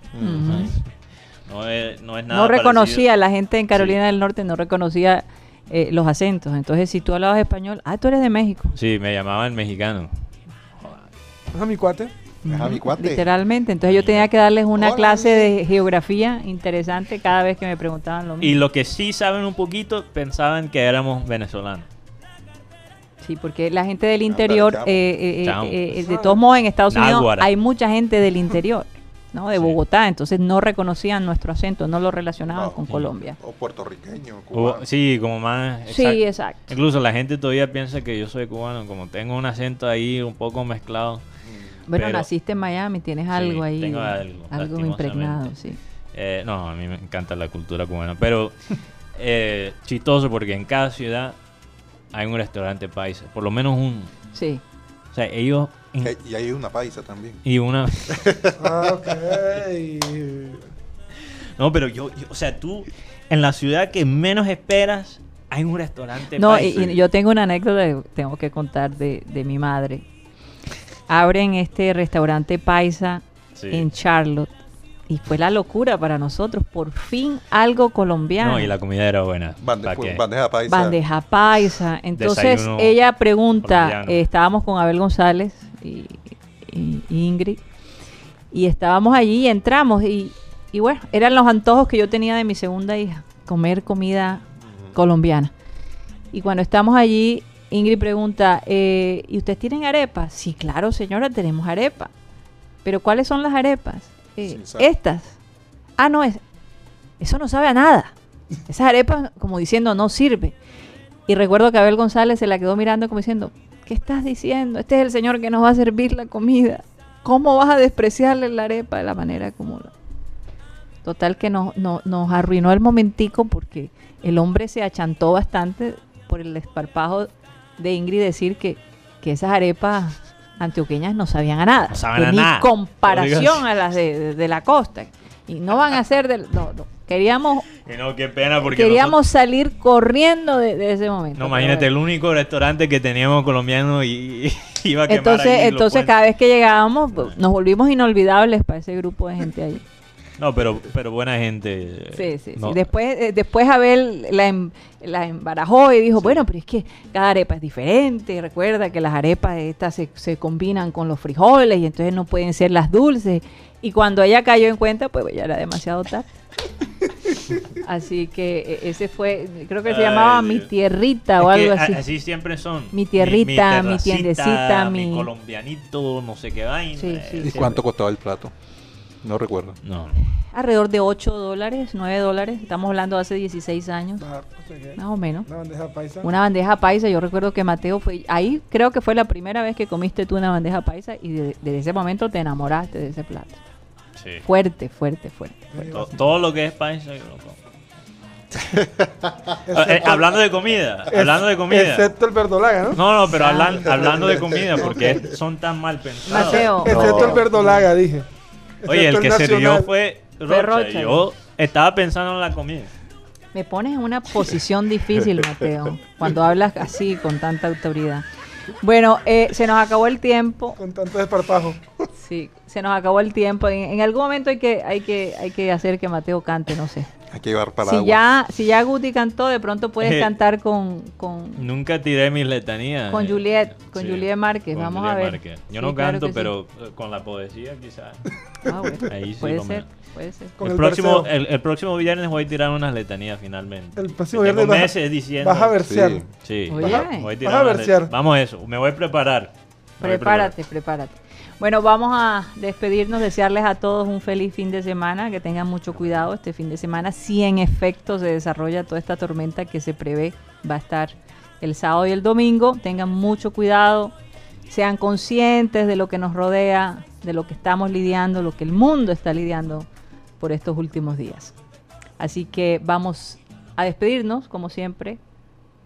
No es, no es nada No reconocía, parecido. la gente en Carolina del Norte no reconocía eh, los acentos. Entonces, si tú hablabas español, ah, tú eres de México. Sí, me llamaban mexicano. ¿Es a mi cuate? Es a mi cuate. Literalmente. Entonces, yo tenía que darles una Hola, clase de geografía interesante cada vez que me preguntaban lo Y mismo. lo que sí saben un poquito, pensaban que éramos venezolanos. Sí, porque la gente del interior, chamo. eh, eh, eh, eh, de todos modos, en Estados Unidos Náguara. hay mucha gente del interior, ¿no? De Sí. Bogotá. Entonces, no reconocían nuestro acento, no lo relacionaban No. con Colombia. O puertorriqueño, cubano. sí, como más... Sí, exacto. Incluso la gente todavía piensa que yo soy cubano, como tengo un acento ahí un poco mezclado. Bueno, Pero- naciste en Miami, tienes Sí, algo ahí. tengo algo, lastimosamente. impregnado, sí. Eh, no, a mí me encanta la cultura cubana, pero <laughs> eh, chistoso porque en cada ciudad hay un restaurante paisa, por lo menos uno. Sí. O sea, ellos... en- Y hay una paisa también. y una... <laughs> Ok. No, pero yo, yo- o sea, tú en la ciudad que menos esperas hay un restaurante No, y, yo tengo una anécdota que tengo que contar de, de mi madre. Abren este restaurante paisa Sí. en Charlotte y fue la locura para nosotros. Por fin algo colombiano. No, y la comida era buena. Bandeja paisa. Bandeja paisa. Entonces Desayuno ella pregunta, eh, estábamos con Abel González y, y- y Ingrid, y estábamos allí y entramos y, y bueno, eran los antojos que yo tenía de mi segunda hija, comer comida colombiana. Y cuando estamos allí, Ingrid pregunta, eh, ¿y ustedes tienen arepas? Sí, claro, señora, tenemos arepa. Pero ¿cuáles son las arepas? Eh, estas. Ah, no, es, eso no sabe a nada. Esas arepas, como diciendo, no sirve. Y recuerdo que Abel González se la quedó mirando como diciendo, ¿qué estás diciendo? Este es el señor que nos va a servir la comida. ¿Cómo vas a despreciarle la arepa de la manera como la... Total que nos, nos, nos arruinó el momentico porque el hombre se achantó bastante por el desparpajo de Ingrid decir que, que esas arepas antioqueñas no sabían a nada. No a ni nada. comparación a las de, de- de la costa. Y no van a ser del... No, no. Queríamos, no, qué pena porque queríamos nosotros- salir corriendo de, de ese momento. No, imagínate, el único restaurante que teníamos colombiano y, y <laughs> iba a quemar Entonces, entonces cada vez que llegábamos, pues, nos volvimos inolvidables para ese grupo de gente ahí. No, pero, pero buena gente. Sí, sí, No, sí. Después, eh, después Abel la, em- la embarajó y dijo, bueno, pero es que cada arepa es diferente. Recuerda que las arepas estas se, se combinan con los frijoles y entonces no pueden ser las dulces. Y cuando ella cayó en cuenta, pues ya era demasiado tarde. <laughs> Así que eh, ese fue, creo que se Ay, llamaba Mi. Tierrita o es algo así. así siempre son. Mi tierrita, mi tiendecita, mi mi- colombianito, no sé qué vaina. Sí, sí. eh, ¿Y siempre. cuánto costaba el plato? No recuerdo. No. Alrededor de 8 dólares, 9 dólares. Estamos hablando de hace 16 años, Ah, más o menos. Una bandeja paisa. Una bandeja paisa, yo recuerdo que Mateo fue, ahí creo que fue la primera vez que comiste tú una bandeja paisa y de- desde ese momento te enamoraste de ese plato. Sí. Fuerte, fuerte, fuerte. To- todo lo que es paisa yo lo como. <laughs> Excepto- Eh, hablando de comida, hablando de comida. Excepto el verdolaga, ¿no? No, no, pero hablan- hablando de <laughs> comida, porque son tan mal pensados. Mateo. Excepto el verdolaga, dije. <laughs> Oye, el que sirvió nacional. fue Fue Rocha. Rocha. Yo estaba pensando en la comida. Me pones en una posición difícil, <laughs> Mateo, cuando hablas así con tanta autoridad. Bueno, eh, se nos acabó el tiempo. Con tanto desparpajo. Sí, se nos acabó el tiempo. En, en algún momento hay que, hay que, hay que hacer que Mateo cante, no sé. Hay que llevar Si paraguas. ya, si ya Guti cantó, de pronto puedes Eh, cantar con, con, Nunca tiré mis letanías. con eh, Juliet, con sí, Juliet Márquez. con Vamos Juliet a ver. Márquez. Yo Sí, no canto, sí. pero eh, con la poesía quizás. Ah, bueno, <laughs> Ahí sí puede me- ser, puede ser. El, el próximo, el, el próximo viernes voy a tirar unas letanías finalmente. El próximo Tengo viernes vas a- meses diciendo. vas a versear. Sí. Sí, Oye. voy a Vas tirar a versear. let- Vamos a eso, me voy a preparar. Prepárate, prepárate. Bueno, vamos a despedirnos, desearles a todos un feliz fin de semana, que tengan mucho cuidado este fin de semana, si en efecto se desarrolla toda esta tormenta que se prevé, va a estar el sábado y el domingo, tengan mucho cuidado, sean conscientes de lo que nos rodea, de lo que estamos lidiando, lo que el mundo está lidiando por estos últimos días. Así que vamos a despedirnos, como siempre,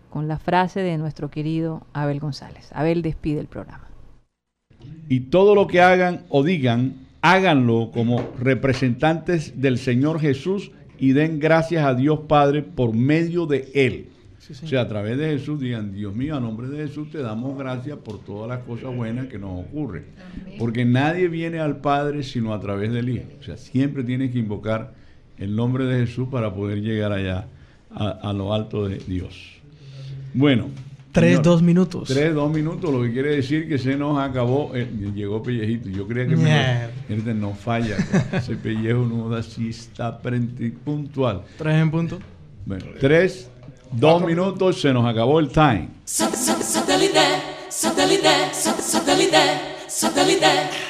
con la frase de nuestro querido Abel González. Abel despide el programa. Y todo lo que hagan o digan, háganlo como representantes del Señor Jesús y den gracias a Dios Padre por medio de Él. o sea, a través de Jesús digan, Dios mío, a nombre de Jesús te damos gracias por todas las cosas buenas que nos ocurren. Porque nadie viene al Padre sino a través del Hijo. O sea, siempre tienes que invocar el nombre de Jesús para poder llegar allá, a, a lo alto de Dios. Bueno. Tres, señor, dos minutos. Tres, dos minutos, lo que quiere decir que se nos acabó. eh, llegó Pellejito. Yo creía que me no falla. <laughs> Ese pellejo no da si está puntual. Tres en punto. Bueno, tres, dos minutos, se nos acabó el time. Satellite, satellite, satellite, satellite.